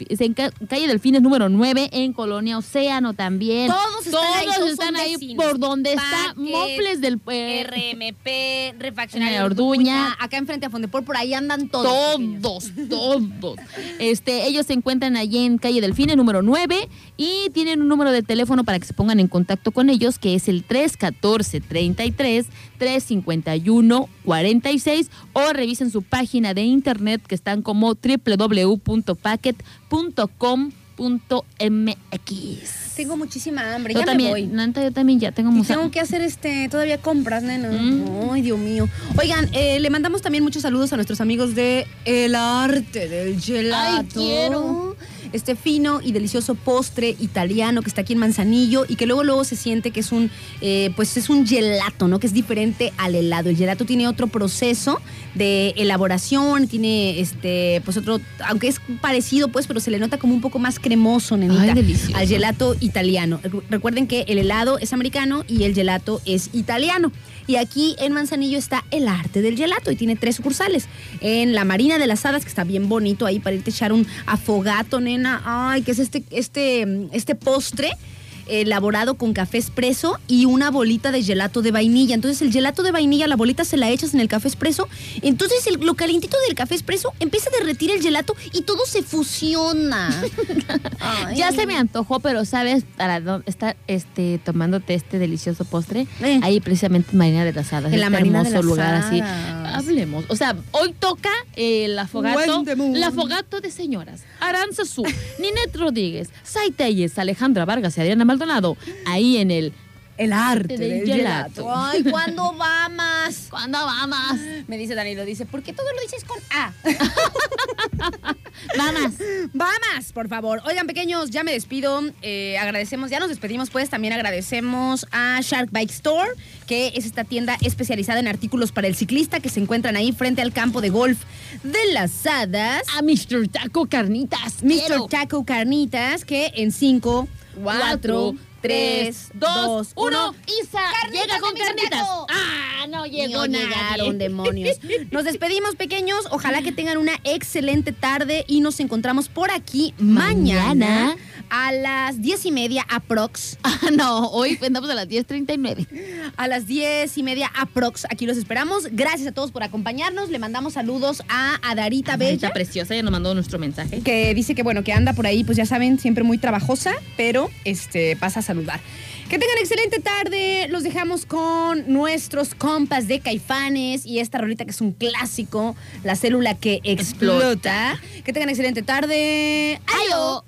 calle Delfines número 9 en Colonia Océano también. Todos están ahí, Todos están ahí vecinos. por donde está Mofles del eh, RMP, Refaccionario Eh, Orduña. Acá enfrente a Fondepor, por ahí andan todos. Todos, todos. Este, ellos se encuentran allí en calle Delfines número 9 y tienen un número de teléfono para que se pongan en contacto con ellos, que es el 314 33 351 46 o revisen su página de internet que están como www.packet.com.mx. Tengo muchísima hambre. Yo ya también, me voy. neta, yo también ya tengo mucha- tengo que hacer este todavía compras, nena. Mm. Ay, Dios mío. Oigan, eh, le mandamos también muchos saludos a nuestros amigos de El Arte del Gelato. Ay, quiero. Este fino y delicioso postre italiano que está aquí en Manzanillo y que luego luego se siente que es un eh, pues es un gelato, ¿no? Que es diferente al helado. El gelato tiene otro proceso de elaboración, tiene este pues otro, aunque es parecido pues, pero se le nota como un poco más cremoso, nenita, Ay, delicioso. al gelato italiano. Recu- Recuerden que el helado es americano y el gelato es italiano. Y aquí en Manzanillo está el arte del gelato y tiene tres sucursales. En la Marina de las Hadas, que está bien bonito ahí para irte echar un afogato, nena. Ay, que es este, este, este postre elaborado con café espresso y una bolita de gelato de vainilla. Entonces el gelato de vainilla, la bolita se la echas en el café espresso. Entonces el- lo calientito del café espresso empieza a derretir el gelato y todo se fusiona. Ya se me antojó, pero ¿sabes para dónde estar este, tomándote este delicioso postre? Eh. Ahí precisamente en Marina de las Hadas. En la este Marina de hermoso las lugar así. Hablemos. O sea, hoy toca eh, el afogato. The moon. El afogato de señoras. Aranza Su, Ninette Rodríguez, Sai Telles, Alejandra Vargas y Adriana Maldonado, ahí en el El arte del del gelato. gelato. Ay, ¿cuándo vamos? ¿Cuándo vamos? Me dice Danilo, dice, ¿por qué todo lo dices con A? Vamos. Vamos, por favor. Oigan, pequeños, ya me despido. Eh, agradecemos, ya nos despedimos, pues también agradecemos a Shark Bike Store, que es esta tienda especializada en artículos para el ciclista que se encuentran ahí frente al campo de golf de las hadas. A Mr. Taco Carnitas. Mr. Taco Carnitas, que en 5, 4, 3, 2, 1. Isa, llega con carnitas. Ah, no llegó No llegaron, demonios. Nos despedimos, pequeños. Ojalá que tengan una excelente tarde y nos encontramos por aquí mañana, Mañana. a las diez y media aprox. Ah, no, hoy andamos a las 10.39. A las diez y media aprox. Aquí los esperamos. Gracias a todos por acompañarnos. Le mandamos saludos a Adarita Bella. Está preciosa, ya nos mandó nuestro mensaje. que dice que bueno, que anda por ahí, pues ya saben, siempre muy trabajosa, pero este pasa a saludar. Que tengan excelente tarde. Los dejamos con nuestros compas de Caifanes y esta rolita que es un clásico, la célula que explota. Que tengan excelente tarde. ¡Ayo!